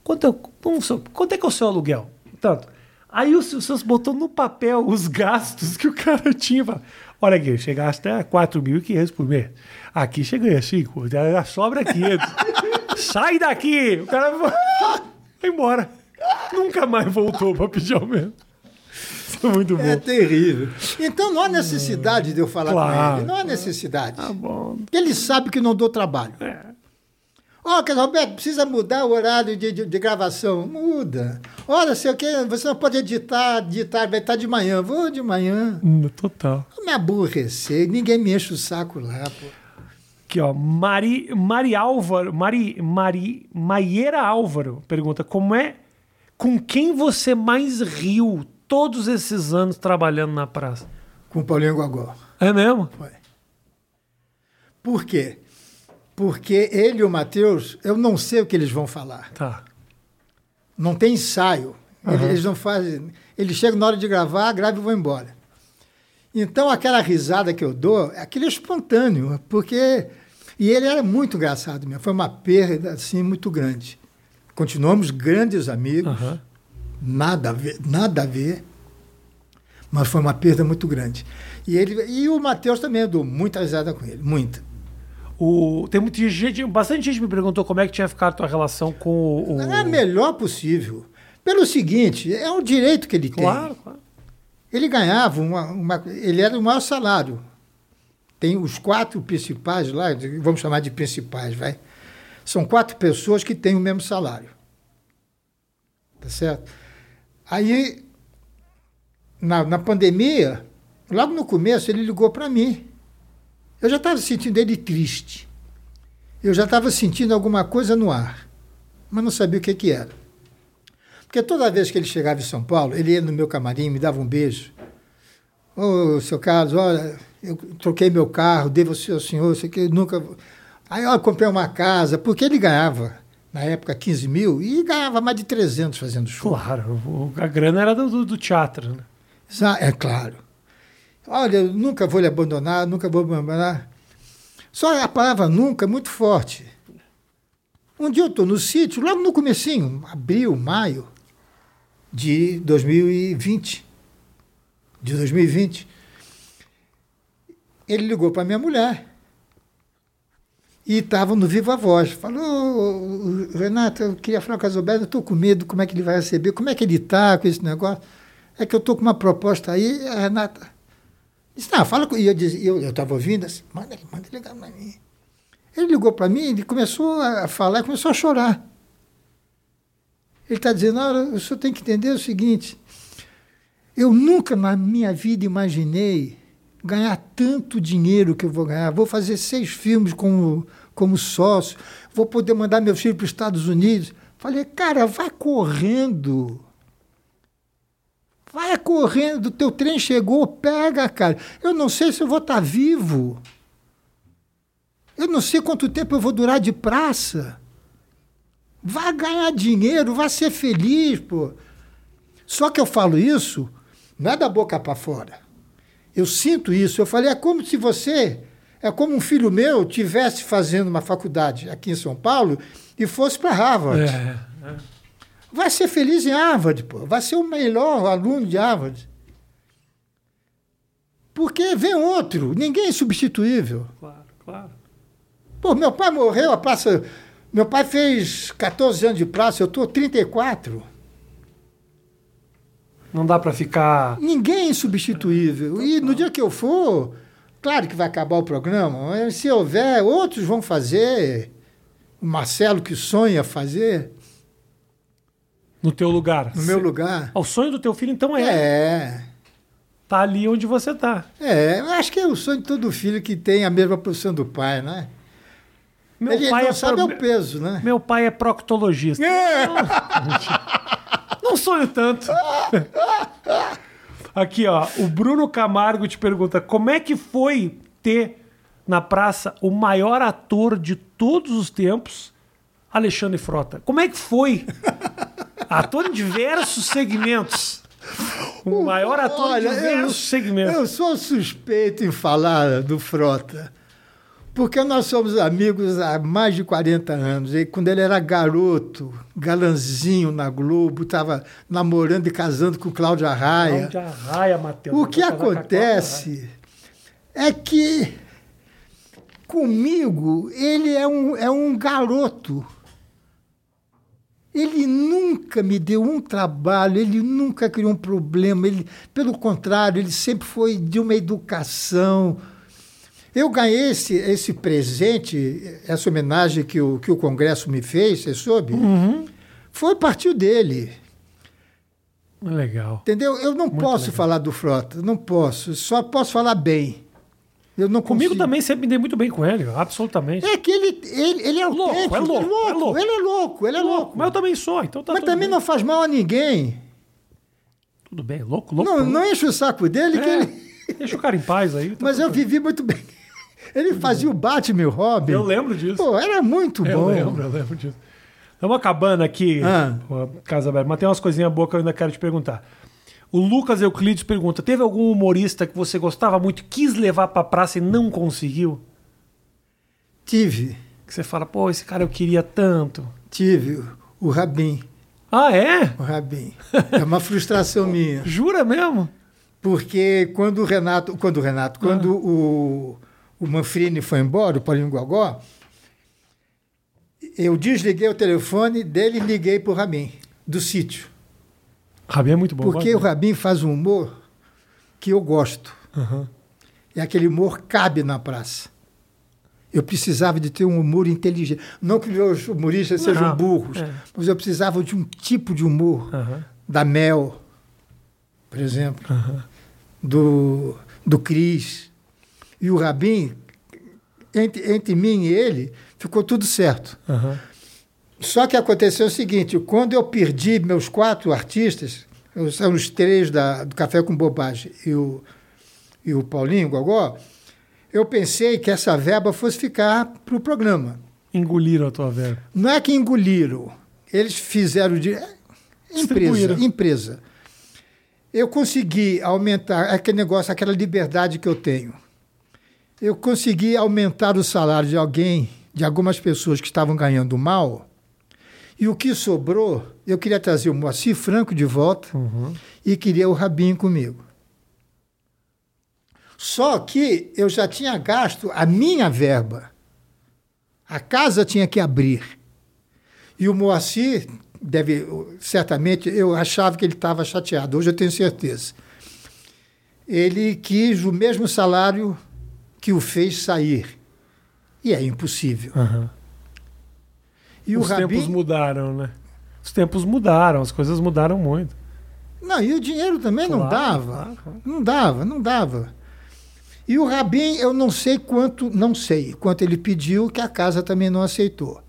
Quanto, é, quanto é que é o seu aluguel? Tanto. Aí o Santos botou no papel os gastos que o cara [LAUGHS] tinha. Olha aqui, você gasta 4.500 por mês. Aqui você ganha 5, sobra 500. [LAUGHS] Sai daqui! O cara [LAUGHS] foi embora. Nunca mais voltou para pedir aumento. Isso é muito bom. É terrível. Então não há necessidade de eu falar claro. com ele. Não há necessidade. Tá bom. Ele sabe que não dou trabalho. É. Ó, oh, Roberto, precisa mudar o horário de, de, de, gravação. Muda. Olha, sei o que, você não pode editar, editar, vai estar de manhã. Vou de manhã. Total. Não me aborrecer, ninguém me enche o saco lá, pô. Aqui, ó. Mari, Mari Álvaro. Mari, Mari, Maiera Álvaro pergunta: como é. Com quem você mais riu todos esses anos trabalhando na praça? Com o Paulinho Gogó. É mesmo? Foi. Por quê? Porque ele e o Matheus, eu não sei o que eles vão falar. Tá. Não tem ensaio. Uhum. Eles não fazem. Eles chegam na hora de gravar, grava e vão embora. Então, aquela risada que eu dou, aquilo é espontâneo, porque e ele era muito engraçado mesmo. Foi uma perda assim muito grande. Continuamos grandes amigos. Uhum. Nada a ver, nada a ver. Mas foi uma perda muito grande. E ele e o Matheus também dou muita risada com ele, muita. O, tem muita gente, bastante gente me perguntou como é que tinha ficado a tua relação com o. É a melhor possível. Pelo seguinte, é um direito que ele claro, tem. Claro. Ele ganhava uma, uma, Ele era o maior salário tem os quatro principais lá, vamos chamar de principais, vai. São quatro pessoas que têm o mesmo salário. Tá certo? Aí, na, na pandemia, logo no começo, ele ligou para mim. Eu já estava sentindo ele triste. Eu já estava sentindo alguma coisa no ar, mas não sabia o que, que era. Porque toda vez que ele chegava em São Paulo, ele ia no meu camarim, me dava um beijo. Ô, seu Carlos, olha, eu troquei meu carro, devo ao senhor, sei que nunca. Aí eu comprei uma casa, porque ele ganhava, na época, 15 mil, e ganhava mais de 300 fazendo show. Claro, a grana era do, do teatro, né? É claro. Olha, eu nunca vou lhe abandonar, nunca vou me abandonar. Só a palavra nunca é muito forte. Um dia eu estou no sítio, logo no comecinho, abril, maio de 2020. De 2020 ele ligou para minha mulher. e estava no Viva Voz. Falou, Renato, eu queria falar com a Zoberto, eu estou com medo, como é que ele vai receber, como é que ele está com esse negócio. É que eu estou com uma proposta aí, a Renata disse, não, fala com... E eu estava ouvindo, assim, manda, manda ligar para mim. Ele ligou para mim, ele começou a falar começou a chorar. Ele está dizendo, o senhor tem que entender o seguinte, eu nunca na minha vida imaginei ganhar tanto dinheiro que eu vou ganhar. Vou fazer seis filmes como, como sócio, vou poder mandar meu filho para os Estados Unidos. Falei, cara, vai correndo. Vai correndo, teu trem chegou, pega, cara. Eu não sei se eu vou estar tá vivo. Eu não sei quanto tempo eu vou durar de praça. Vai ganhar dinheiro, vai ser feliz, pô. Só que eu falo isso, não é da boca para fora. Eu sinto isso. Eu falei, é como se você, é como um filho meu tivesse fazendo uma faculdade aqui em São Paulo e fosse para Harvard. É, é. Vai ser feliz em Harvard, pô. Vai ser o melhor aluno de Harvard. Porque vem outro, ninguém é substituível. Claro, claro. Pô, meu pai morreu, a praça. Meu pai fez 14 anos de praça, eu estou 34. Não dá para ficar. Ninguém é insubstituível. E no dia que eu for, claro que vai acabar o programa, se houver, outros vão fazer. O Marcelo que sonha fazer. No teu lugar. No meu lugar. O sonho do teu filho, então, é. É. Tá ali onde você tá. É, eu acho que é o sonho de todo filho que tem a mesma profissão do pai, né? Meu ele pai não é sabe pro... o peso, né? Meu pai é proctologista. É. [LAUGHS] Não sonho tanto. [LAUGHS] Aqui, ó. O Bruno Camargo te pergunta: como é que foi ter na praça o maior ator de todos os tempos, Alexandre Frota? Como é que foi? [LAUGHS] ator em diversos segmentos. O maior ator Olha, em diversos eu, segmentos. Eu sou suspeito em falar do Frota. Porque nós somos amigos há mais de 40 anos. E quando ele era garoto, galanzinho na Globo, estava namorando e casando com Cláudia Raia. Cláudia Raia, Matheus. O que acontece é que comigo ele é um, é um garoto. Ele nunca me deu um trabalho, ele nunca criou um problema. Ele, pelo contrário, ele sempre foi de uma educação eu ganhei esse, esse presente, essa homenagem que o, que o Congresso me fez, você soube? Uhum. Foi partiu dele. Legal. Entendeu? Eu não Muito posso legal. falar do Frota, não posso. Só posso falar bem. Eu não Comigo consigo. também sempre me dei muito bem com ele, absolutamente. É que ele, ele, ele é louco, é louco, é louco, é louco. Ele é louco, ele é louco. louco. Mas eu também sou, então tá Mas também bem. não faz mal a ninguém. Tudo bem, louco, louco. Não, não enche o saco dele é. que ele... Deixa o cara em paz aí. Tá [LAUGHS] Mas eu vivi muito bem. Ele fazia o Batman Robin. Eu lembro disso. Pô, era muito eu bom. Eu lembro, eu lembro disso. Estamos acabando aqui, ah. Casa Aberta, mas tem umas coisinhas boas que eu ainda quero te perguntar. O Lucas Euclides pergunta: teve algum humorista que você gostava muito, quis levar pra praça e não conseguiu? Tive. Que você fala, pô, esse cara eu queria tanto. Tive. O Rabin. Ah, é? O Rabin. É uma frustração minha. Jura mesmo? Porque quando o Renato. Quando o Renato, quando ah. o o Manfrini foi embora, o Paulinho Gogó, eu desliguei o telefone dele e liguei para o Rabin, do sítio. Rabin é muito bom. Porque o Rabin faz um humor que eu gosto. Uhum. E aquele humor cabe na praça. Eu precisava de ter um humor inteligente. Não que meus humoristas sejam Não, burros, é. mas eu precisava de um tipo de humor. Uhum. Da Mel, por exemplo. Uhum. Do, do Cris e o Rabin, entre, entre mim e ele, ficou tudo certo. Uhum. Só que aconteceu o seguinte: quando eu perdi meus quatro artistas, são os três da, do Café com Bobagem e o, e o Paulinho Gogó, eu pensei que essa verba fosse ficar para o programa. Engoliram a tua verba? Não é que engoliram, eles fizeram de. Empresa, empresa. Eu consegui aumentar aquele negócio, aquela liberdade que eu tenho eu consegui aumentar o salário de alguém, de algumas pessoas que estavam ganhando mal, e o que sobrou, eu queria trazer o Moacir Franco de volta uhum. e queria o Rabinho comigo. Só que eu já tinha gasto a minha verba A casa tinha que abrir. E o Moacir deve, certamente, eu achava que ele estava chateado, hoje eu tenho certeza. Ele quis o mesmo salário que o fez sair. E é impossível. Uhum. E Os tempos mudaram, né? Os tempos mudaram, as coisas mudaram muito. Não, e o dinheiro também não Claro, dava. claro. Não dava, não dava. E o Rabin, eu não sei quanto, não sei quanto ele pediu, que a casa também não aceitou.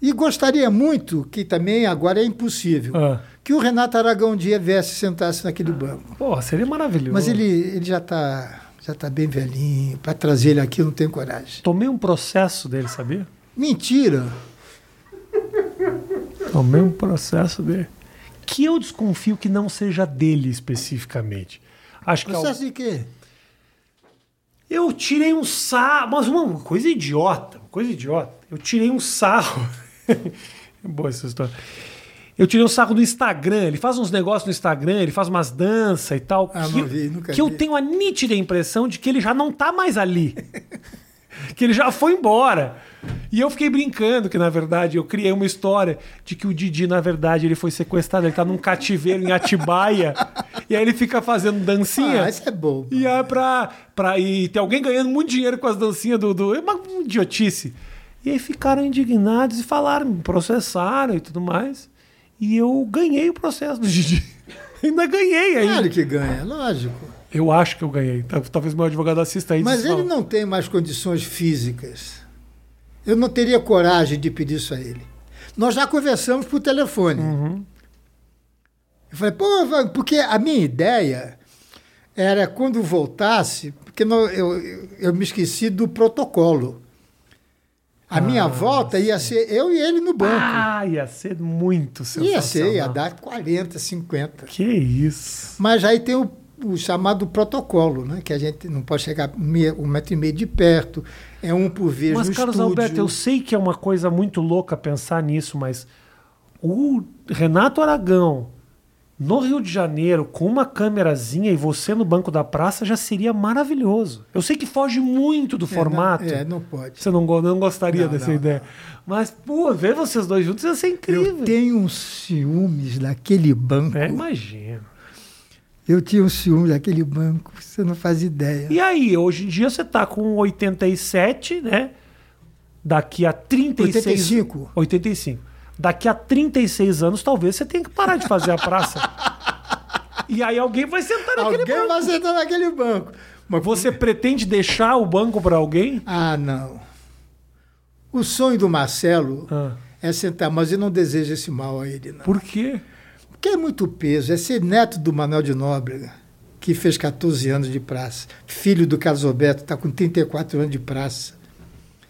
E gostaria muito, que também agora é impossível, Ah. que o Renato Aragão um dia viesse e sentasse naquele banco. Porra, seria maravilhoso. Mas ele, ele já está já tá bem velhinho, para trazer ele aqui eu não tenho coragem. Tomei um processo dele, sabia? Mentira! Tomei um processo dele. Que eu desconfio que não seja dele especificamente. Acho que é o- Processo de quê? eu tirei um sarro, mas uma coisa idiota, uma coisa idiota. Eu tirei um sarro. [LAUGHS] Boa essa história. Eu tirei um sarro do Instagram. Ele faz uns negócios no Instagram, ele faz umas danças e tal. Ah, que não eu- vi, nunca que eu vi. tenho a nítida impressão de que ele já não tá mais ali. [LAUGHS] que ele já foi embora. E eu fiquei brincando que, na verdade, eu criei uma história de que o Didi, na verdade, ele foi sequestrado, ele tá num cativeiro em Atibaia. [LAUGHS] e aí ele fica fazendo dancinha. Ah, isso é bom. E é pra, pra. E tem alguém ganhando muito dinheiro com as dancinhas do. do é uma idiotice. E aí ficaram indignados e falaram, processaram e tudo mais. E eu ganhei o processo do Didi. [LAUGHS] Ainda ganhei aí. Claro que ganha, lógico. Eu acho que eu ganhei. Tal- Talvez meu advogado assista aí. Mas fala. ele não tem mais condições físicas. Eu não teria coragem de pedir isso a ele. Nós já conversamos por telefone. Eu falei, pô, porque a minha ideia era quando voltasse, porque não- eu, eu, eu me esqueci do protocolo. A minha volta ia ser eu e ele no banco. Ah, ia ser muito sensacional. ia ser, ia dar 40, 50. Que isso. Mas aí tem o, o chamado protocolo, né? Que a gente não pode chegar meia- um metro e meio de perto, é um por vez Mas, no Carlos estúdio. Alberto, eu sei que é uma coisa muito louca pensar nisso, mas o Renato Aragão no Rio de Janeiro com uma câmerazinha e você no banco da praça já seria maravilhoso. Eu sei que foge muito do É, formato. Não, é, não pode. Você não, não gostaria Não, dessa não, ideia. Mas, pô, ver vocês dois juntos ia ser incrível. Eu tenho uns ciúmes daquele banco. É, imagino. Eu tinha um ciúme daquele banco, você não faz ideia. E aí, hoje em dia você tá com 87, né? Daqui a 36... 85. 85. Daqui a 36 anos, talvez você tenha que parar de fazer a praça. e aí alguém vai sentar naquele Alguém banco. vai sentar naquele banco. Mas Você pretende deixar o banco para alguém? Ah, não. O sonho do Marcelo Ah, é sentar, mas eu não desejo esse mal a ele, não. por quê? Porque é muito peso. É ser neto do Manuel de Nóbrega, que fez 14 anos de praça. Filho do Carlos Alberto, está com 34 anos de praça.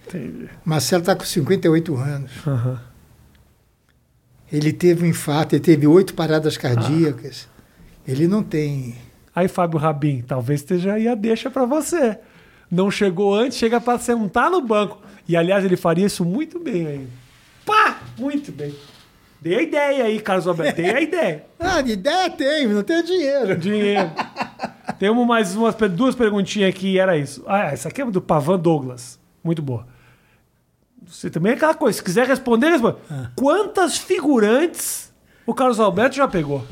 Entendi. Marcelo está com 58 anos. Aham. Ele teve um infarto, ele teve oito paradas cardíacas. Ele não tem. Aí, Fábio Rabin, talvez esteja aí a deixa para você. Não chegou antes, chega para sentar no banco. E, aliás, ele faria isso muito bem aí. Pá! Muito bem. Dê a ideia aí, Carlos Alberto. Dê a [LAUGHS] ideia. Ah, de ideia tem, não tem dinheiro. Dinheiro. Temos mais umas, duas perguntinhas aqui, era isso. Ah, essa aqui é do Pavan Douglas. Muito boa. Você também é aquela coisa, se quiser responder, responde. Quantas figurantes o Carlos Alberto já pegou?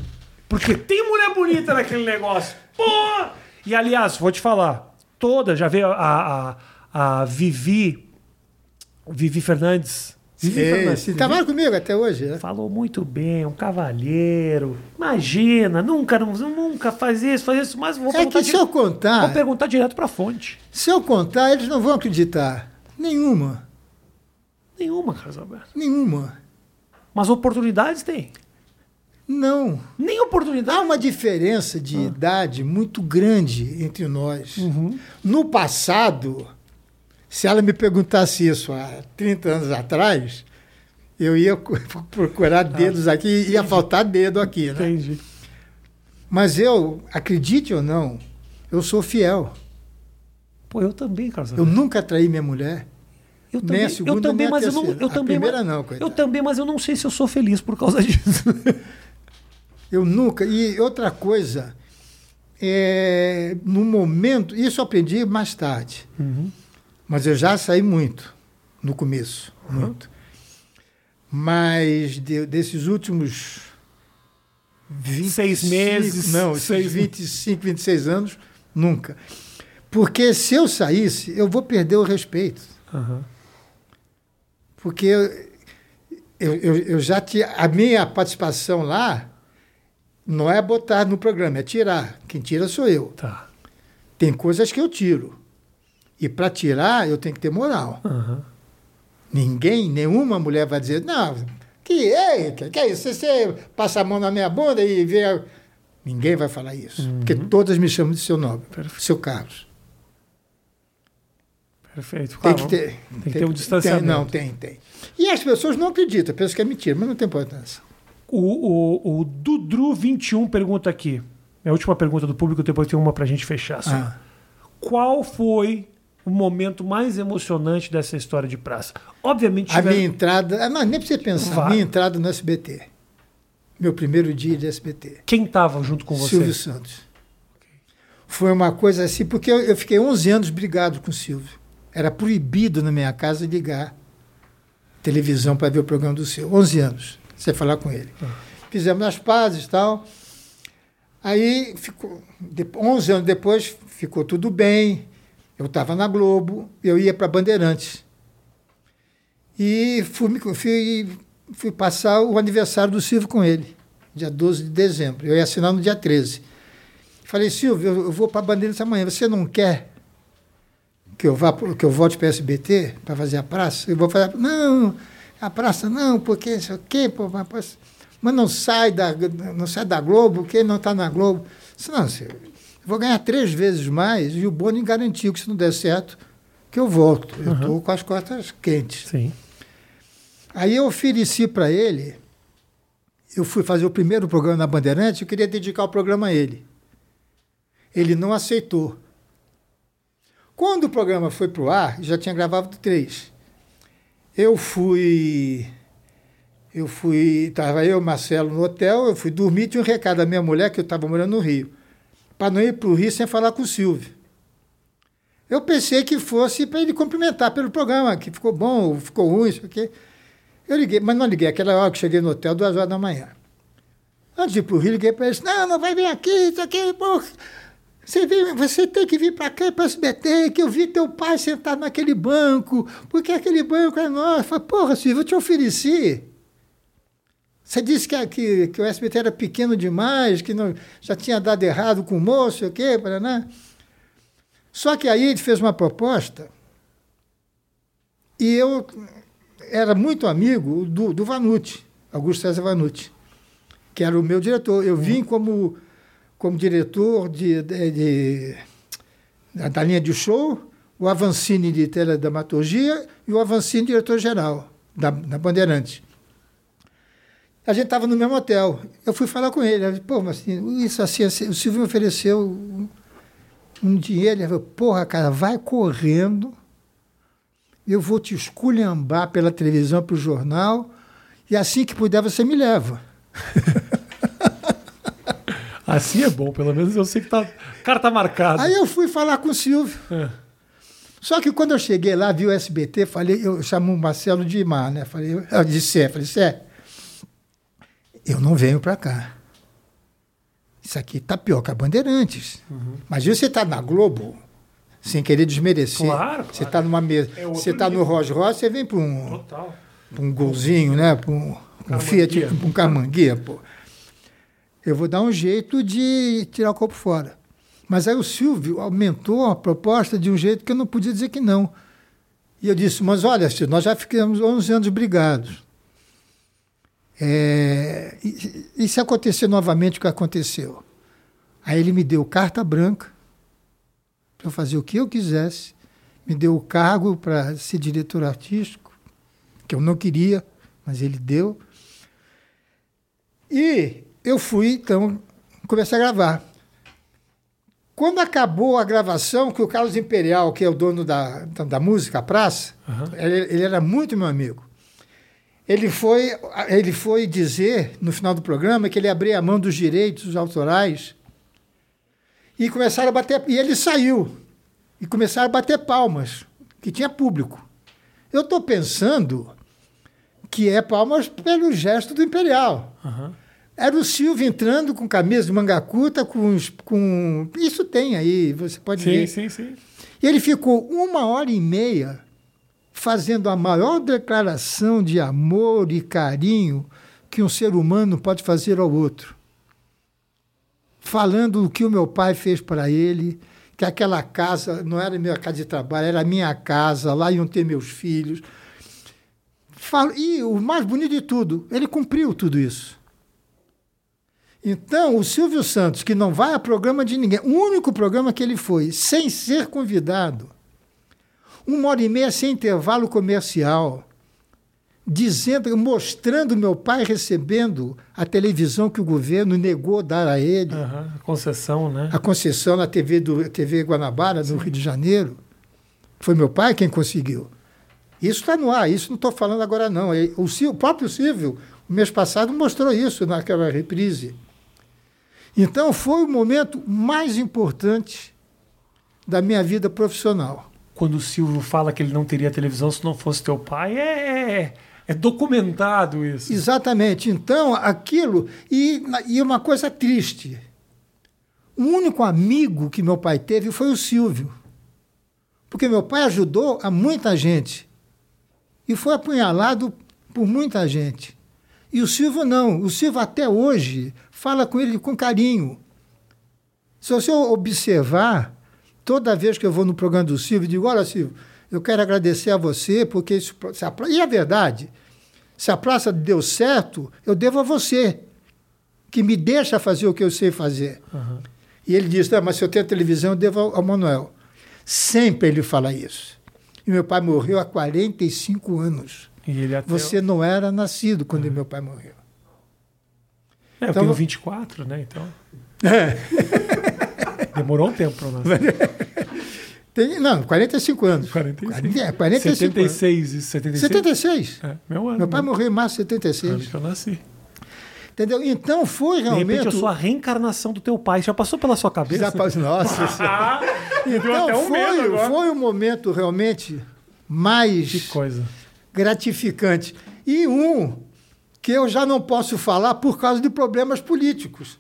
Porque tem mulher bonita naquele negócio. E aliás, vou te falar, toda, já veio a, a, a Vivi, Vivi Fernandes. Vivi Fernandes. Sim, trabalha comigo até hoje, né? Falou muito bem, um cavalheiro. Imagina, nunca, nunca faz isso, faz isso, mas vou É perguntar, que se eu contar, vou perguntar direto pra fonte. se eu contar, eles não vão acreditar. Nenhuma. Nenhuma, Carlos Alberto. Nenhuma. Mas oportunidades tem. Não. Nem Há oportunidade. uma diferença de idade muito grande entre nós. Uhum. No passado, se ela me perguntasse isso há 30 anos atrás, eu ia [LAUGHS] procurar dedos aqui, ia faltar dedo aqui, né? Entendi. Mas eu, acredite ou não, eu sou fiel. Pô, eu também, Carlos Eu nunca traí minha mulher. Eu nem também, a segunda, eu também nem mas eu não, terceira. eu A também, primeira mas- não, coitado. Eu também, mas eu não sei se eu sou feliz por causa [LAUGHS] disso. Eu nunca. E outra coisa, é, no momento, isso eu aprendi mais tarde, Uhum. mas eu já saí muito. no começo, uhum. muito. Mas de, desses últimos 26 meses. Não, [LAUGHS] seis... 25, 26 anos, nunca. Porque se eu saísse, eu vou perder o respeito. Uhum. Porque eu, eu, eu, já tinha. A minha participação lá não é botar no programa, é tirar. Quem tira sou eu. Tá. Tem coisas que eu tiro. E para tirar, eu tenho que ter moral. Uhum. Ninguém, nenhuma mulher vai dizer, não, que é, que é isso? Você passa a mão na minha bunda e vê. Ninguém vai falar isso. Uhum. Porque todas me chamam de seu nome, Perfeito. seu Carlos. Perfeito. Tem, que ter, tem, tem que ter um distanciamento. Tem, não, tem, tem. E as pessoas não acreditam, pensam que é mentira, mas não tem importância. O, o, o Dudru21 pergunta aqui. É a última pergunta do público, depois tem uma para a gente fechar. Ah. Qual foi o momento mais emocionante dessa história de praça? Obviamente. A minha entrada. Ah, não, nem precisa pensar. Vai. Minha entrada no SBT. Meu primeiro dia de SBT. Quem estava junto com você? Silvio Santos. Foi uma coisa assim, porque eu, eu fiquei 11 anos brigado com o Silvio. Era proibido na minha casa ligar televisão para ver o programa do Silvio. 11 anos, você falar com ele. Ah. Fizemos as pazes e tal. Aí, ficou, 11 anos depois, ficou tudo bem. Eu estava na Globo, eu ia para Bandeirantes. E fui, fui, fui passar o aniversário do Silvio com ele, dia 12 de dezembro. Eu ia assinar no dia 13. Falei, Silvio, eu vou para Bandeirantes amanhã. Você não quer que eu vá que eu volte para o SBT para fazer a praça? Eu vou fazer. Não, a praça não, porque isso aqui, pô, mas não sai da, não sai da Globo, quem não está na Globo. Disse, não, eu vou ganhar três vezes mais e o Boni garantiu que se não der certo, que eu volto. Eu estou uhum. com as costas quentes. Sim. Aí eu ofereci para ele, eu fui fazer o primeiro programa na Bandeirantes, eu queria dedicar o programa a ele. Ele não aceitou. Quando o programa foi para o ar, já tinha gravado três. Eu fui. Eu fui. Estava eu, Marcelo, no hotel, eu fui dormir, tinha um recado da minha mulher, que eu estava morando no Rio, para não ir para o Rio sem falar com o Silvio. Eu pensei que fosse para ele cumprimentar pelo programa, que ficou bom, ficou ruim, isso aqui. Eu liguei, mas não liguei, aquela hora que cheguei no hotel, duas horas da manhã. Antes de ir para o Rio, liguei para eles, não, não vai vir aqui, isso aqui, pô. Você, vem, você tem que vir para cá, para o SBT, que eu vi teu pai sentado naquele banco, porque aquele banco é nosso. Eu falei, porra, Silvio, eu te ofereci. Você disse que, que, que o SBT era pequeno demais, que não, já tinha dado errado com o moço, o quê, Paraná. Só que aí ele fez uma proposta e eu era muito amigo do, do Vanucci, Augusto César Vanucci, que era o meu diretor. Eu vim como, como diretor de, de, de da linha de show, o Avancini de teledramaturgia e o Avancini diretor-geral da, da Bandeirante. A gente estava no mesmo hotel. Eu fui falar com ele. Ele Pô, mas assim, isso assim, assim, o Silvio me ofereceu um, um dinheiro. Ele falou, porra, cara, vai correndo eu vou te esculhambar pela televisão, para o jornal, e assim que puder você me leva. [LAUGHS] assim é bom, pelo menos eu sei que tá, o cara tá marcado. Aí eu fui falar com o Silvio. É. Só que quando eu cheguei lá, vi o SBT, falei, eu chamo o Marcelo de Mar, né? Falei, eu disse, Sé, falei, Sé, eu não venho para cá. Isso aqui tá pior que a Bandeirantes. Uhum. Imagina você tá na Globo, sem querer desmerecer. Claro. Você está numa mesa, é você está no Rolls Royce, você vem para um, pra um golzinho, né? Para um, um Fiat, um Carmanguia, pô. Eu vou dar um jeito de tirar o corpo fora. Mas aí o Silvio aumentou a proposta de um jeito que eu não podia dizer que não. E eu disse, mas olha, Silvio, nós já ficamos 11 anos brigados. É, e, e se acontecer novamente o que aconteceu? Aí ele me deu carta branca para fazer o que eu quisesse, me deu o cargo para ser diretor artístico, que eu não queria, mas ele deu. E eu fui, então, começar a gravar. Quando acabou a gravação, que o Carlos Imperial, que é o dono da, da música, a praça, uhum. ele, ele, era muito meu amigo. Ele foi, ele foi dizer, no final do programa, que ele abria a mão dos direitos autorais e começaram a bater. E ele saiu. E começaram a bater palmas, que tinha público. Eu estou pensando que é palmas pelo gesto do Imperial. Aham. Era o Silvio entrando com camisa de manga curta, com, com. Isso tem aí, você pode Sim, ver. sim, sim. E ele ficou uma hora e meia fazendo a maior declaração de amor e carinho que um ser humano pode fazer ao outro. Falando o que o meu pai fez para ele, que aquela casa não era minha casa de trabalho, era minha casa, lá iam ter meus filhos. E o mais bonito de tudo, ele cumpriu tudo isso. Então, o Silvio Santos, que não vai a programa de ninguém, o único programa que ele foi, sem ser convidado, uma hora e meia sem intervalo comercial, dizendo, mostrando meu pai recebendo a televisão que o governo negou dar a ele, Aham. Concessão, né? a concessão na TV, do, TV Guanabara, no Rio de Janeiro. Foi meu pai quem conseguiu. Isso está no ar, isso não estou falando agora, não. O, Sil- o próprio Silvio, o mês passado, mostrou isso naquela reprise. Então, foi o momento mais importante da minha vida profissional. Quando o Silvio fala que ele não teria televisão se não fosse teu pai, é, é, é documentado isso. Exatamente. Então, aquilo. E, e uma coisa triste. O único amigo que meu pai teve foi o Silvio. Porque meu pai ajudou a muita gente. E foi apunhalado por muita gente. E o Silvio não. O Silvio até hoje fala com ele com carinho. Se você observar, toda vez que eu vou no programa do Silvio, eu digo: Olha, Silvio, eu quero agradecer a você, porque isso. E é verdade. Se a praça deu certo, eu devo a você, que me deixa fazer o que eu sei fazer. Aham. E ele diz: "Não, mas se eu tenho televisão, eu devo ao, ao Manuel. Sempre ele fala isso. E meu pai morreu há 45 anos. Você não era nascido quando meu pai morreu. É, eu Então- tenho 24, né? Então. [LAUGHS] Demorou um tempo eu nascer. [LAUGHS] Tem, não, 45 anos. 45. É, 45 76 e 76. 76. É, meu ano. Meu pai né? morreu em março de Ano 76. que eu nasci. Entendeu? Então foi De realmente. repente eu sou a reencarnação do teu pai. Já passou pela sua cabeça? Já passou- Nossa [LAUGHS] Então um foi, foi o momento realmente mais Que coisa. Gratificante. E um que eu já não posso falar por causa de problemas políticos,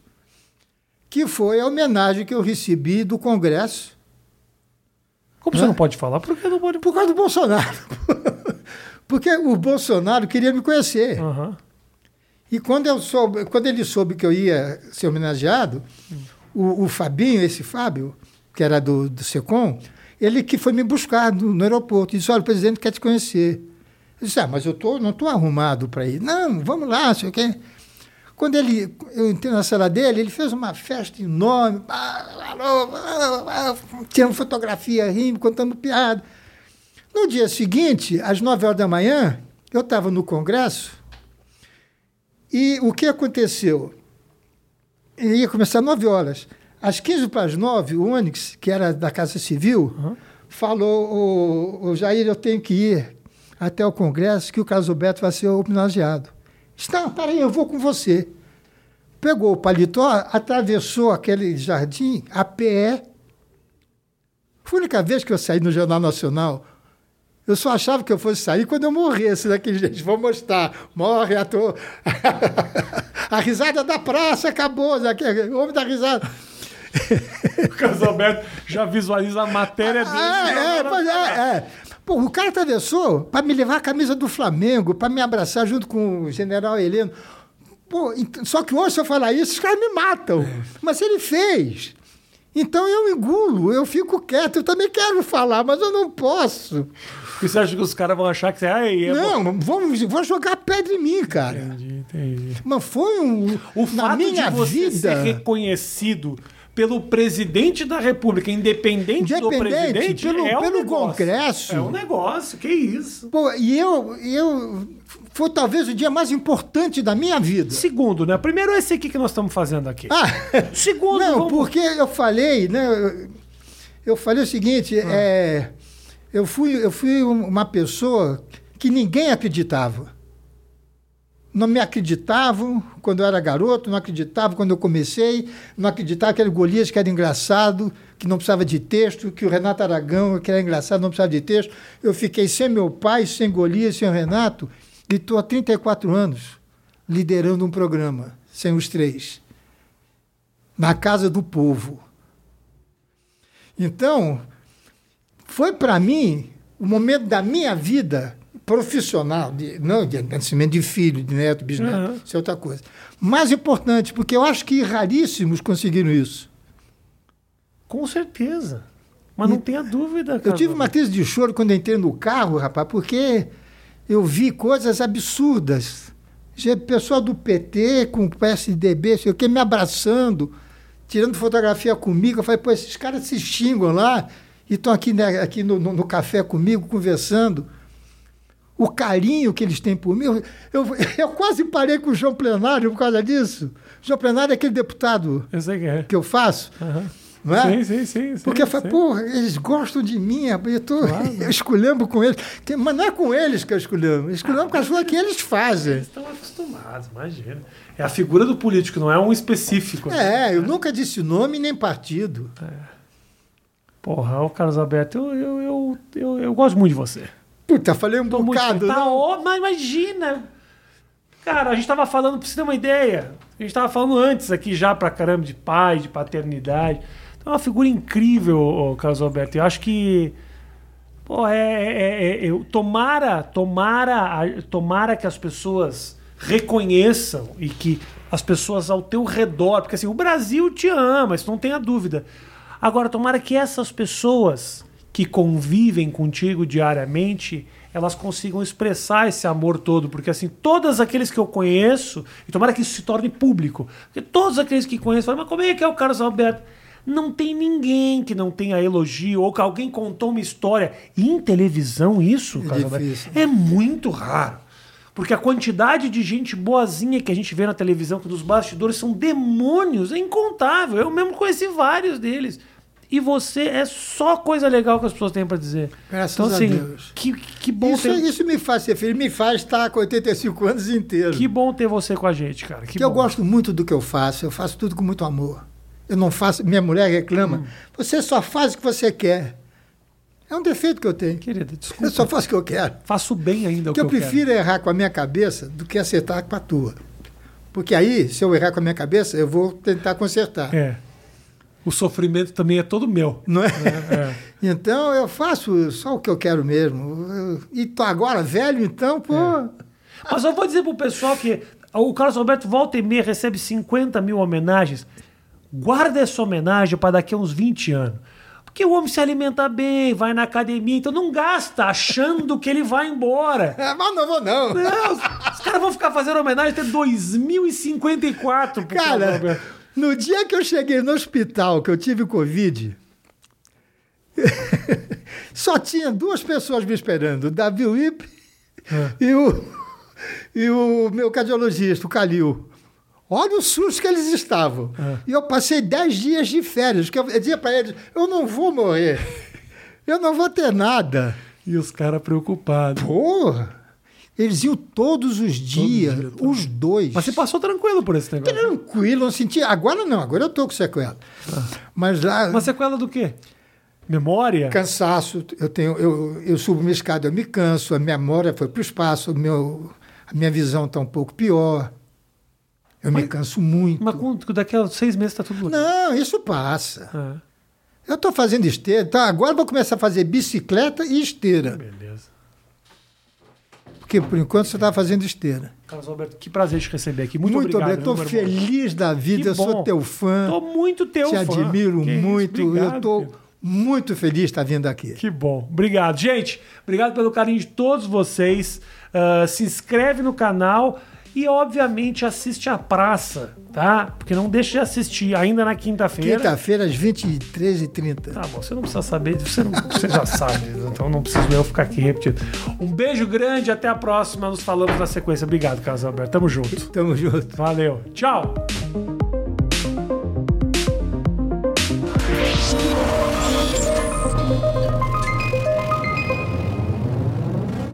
que foi a homenagem que eu recebi do Congresso Como você não pode falar? Por que não pode? por causa do Bolsonaro. [LAUGHS] Porque o Bolsonaro queria me conhecer. Aham. E quando, eu soube, quando ele soube que eu ia ser homenageado, o, o Fabinho, esse Fábio, que era do, do SECOM, ele que foi me buscar no, no aeroporto. E disse, olha, o presidente quer te conhecer. Eu disse, ah, mas eu tô, não estou arrumado para ir. Não, vamos lá, sei o quê. Quando ele, eu entrei na sala dele, ele fez uma festa enorme, tirando fotografia, rindo, contando piada. No dia seguinte, às 9 horas da manhã, eu estava no Congresso e o que aconteceu? Ia começar às 9 horas. Às 15 para as 9, o Onyx, que era da Casa Civil, Uhum. falou: o, o Jair, eu tenho que ir até o Congresso, que o Carlos Alberto vai ser homenageado. Disse, não, peraí, eu vou com você. Pegou o paletó, atravessou aquele jardim a pé. Foi a única vez que eu saí no Jornal Nacional. Eu só achava que eu fosse sair quando eu morresse daquele jeito. Vou mostrar. Morre, ator. [LAUGHS] a risada da praça acabou. Daquele, o homem da risada. [LAUGHS] O Carlos Alberto já visualiza a matéria dele. Ah, é, pois é, é. Pô, o cara atravessou para me levar a camisa do Flamengo, para me abraçar junto com o general Heleno. Pô, só que hoje, se eu falar isso, os caras me matam. Mas ele fez. Então eu engulo, eu fico quieto. Eu também quero falar, mas eu não posso. Porque você acha que os caras vão achar que você. Ai, é não, vão, vão jogar pedra em mim, cara. Entendi, entendi. Mas foi um. O na fato minha de você vida. ser reconhecido pelo presidente da República, independente, do Independente, presidente, pelo- é um pelo negócio. Congresso. É um negócio, que isso. Pô, e eu, eu. Foi talvez o dia mais importante da minha vida. Segundo, né? Primeiro esse aqui que nós estamos fazendo aqui. Ah, [LAUGHS] Segundo, não, vamos- porque eu falei, né? eu- falei o seguinte, é, eu, fui, eu fui um- uma pessoa que ninguém acreditava. Não me acreditavam quando eu era garoto, não acreditavam quando eu comecei, não acreditavam que era Golias, que era engraçado, que não precisava de texto, que o Renato Aragão, que era engraçado, não precisava de texto. Eu fiquei sem meu pai, sem Golias, sem o Renato, e estou há 34 anos liderando um programa, sem os três, na Casa do Povo. Então, foi para mim o momento da minha vida profissional, de, não de nascimento de filho, de neto, bisneto, uhum. isso é outra coisa. Mais importante, porque eu acho que raríssimos conseguiram isso. Com certeza. Mas e não tenha dúvida. Eu tive uma crise de choro quando entrei no carro, rapaz, porque eu vi coisas absurdas. Pessoal do PT com o PSDB, sei o que, me abraçando, tirando fotografia comigo. Eu falei, pô, esses caras se xingam lá e estão aqui, né, aqui no, no, no, café comigo, conversando. O carinho que eles têm por mim. Eu, eu, [LAUGHS] eu quase parei com o João Plenário por causa disso. O João Plenário é aquele deputado eu que, é. que eu faço. Uhum. Não é? Sim, sim, sim. Porque eu falei, porra, eles gostam de mim, eu estou claro. [LAUGHS] escolhendo com eles. Mas não é com eles que eu escolhendo, eu escolhendo com as coisas que eles fazem. Eles estão acostumados, imagina. É a figura do político, não é um específico. É, eu nunca disse nome nem partido. É. Porra, o Carlos Alberto, eu, eu, eu, eu, eu gosto muito de você. Puta, falei um Tô bocado. Muito, tá, ó, mas imagina. Cara, a gente tava falando, pra você ter uma ideia, a gente tava falando antes aqui já pra caramba de pai, de paternidade. Então é uma figura incrível, o Carlos Alberto. Eu acho que. Pô, é, é, é, é tomara, tomara, tomara que as pessoas reconheçam e que as pessoas ao teu redor, porque assim, o Brasil te ama, isso não tenha dúvida. Agora, tomara que essas pessoas que convivem contigo diariamente, elas consigam expressar esse amor todo, porque assim, todos aqueles que eu conheço, e tomara que isso se torne público, porque todos aqueles que conheço falam, mas como é que é o Carlos Alberto? Não tem ninguém que não tenha elogio, ou que alguém contou uma história. E em televisão, isso, é, Carlos Alberto, é muito raro. Porque a quantidade de gente boazinha que a gente vê na televisão, que dos bastidores são demônios, é incontável. Eu mesmo conheci vários deles. E você é só coisa legal que as pessoas têm para dizer. Graças então, assim, a Deus. Que, que bom isso, ter... isso me faz ser feliz, me faz estar com 85 anos inteiro. Que bom ter você com a gente, cara. Que, que eu gosto muito do que eu faço, eu faço tudo com muito amor. Eu não faço. Minha mulher reclama, hum. você só faz o que você quer. É um defeito que eu tenho. Querida, desculpa. Eu só faço o que eu quero. Faço bem ainda o que, que eu, eu prefiro quero. errar com a minha cabeça do que acertar com a tua. Porque aí, se eu errar com a minha cabeça, eu vou tentar consertar. É. O sofrimento também é todo meu. Não é? é, é. [LAUGHS] então eu faço só o que eu quero mesmo. E tô agora velho, então, pô. É. Mas eu vou dizer pro pessoal que o Carlos Alberto volta e meia recebe 50 mil homenagens. Guarda essa homenagem para daqui a uns 20 anos. Porque o homem se alimenta bem, vai na academia, então não gasta achando que ele vai embora. É, [LAUGHS] mas não vou, não. não os, os caras vão ficar fazendo homenagem até 2054. Cara, no dia que eu cheguei no hospital, que eu tive Covid, [LAUGHS] só tinha duas pessoas me esperando: o Davi Wip é. e, o, e o meu cardiologista, o Calil. Olha o susto que eles estavam. É. E eu passei dez dias de férias, eu dizia para eles: eu não vou morrer, eu não vou ter nada. E os caras preocupados. Porra! Eles iam todos os dias, todos os, dias, os dois. Mas você passou tranquilo por esse negócio? Tranquilo, não senti. Agora não, agora eu tô com sequela. Ah. Mas lá. Uma sequela do quê? Memória? Cansaço. Eu tenho, eu, eu subo uma escada, eu me canso, a memória foi para o espaço, meu, a minha visão está um pouco pior. Eu mas, me canso muito. Mas daqui a seis meses está tudo Não, isso passa. Ah. Eu estou fazendo esteira. Tá, agora vou começar a fazer bicicleta e esteira. Beleza. Porque por enquanto você está fazendo esteira. Carlos Alberto, que prazer te receber aqui. Muito, muito obrigado. Estou feliz da vida, eu sou teu fã. Estou muito teu te fã. Te admiro que muito. Obrigado, eu estou muito feliz de estar vindo aqui. Que bom. Obrigado. Gente, obrigado pelo carinho de todos vocês. Uh, se inscreve no canal. E obviamente assiste a praça, tá? Porque não deixe de assistir ainda na quinta-feira. Quinta-feira, às 23h30. Tá bom, você não precisa saber, você, não, você já sabe, então não preciso eu ficar aqui repetindo. Um beijo grande, até a próxima, nos falamos na sequência. Obrigado, Carlos Alberto, tamo junto. Tamo junto. Valeu, tchau.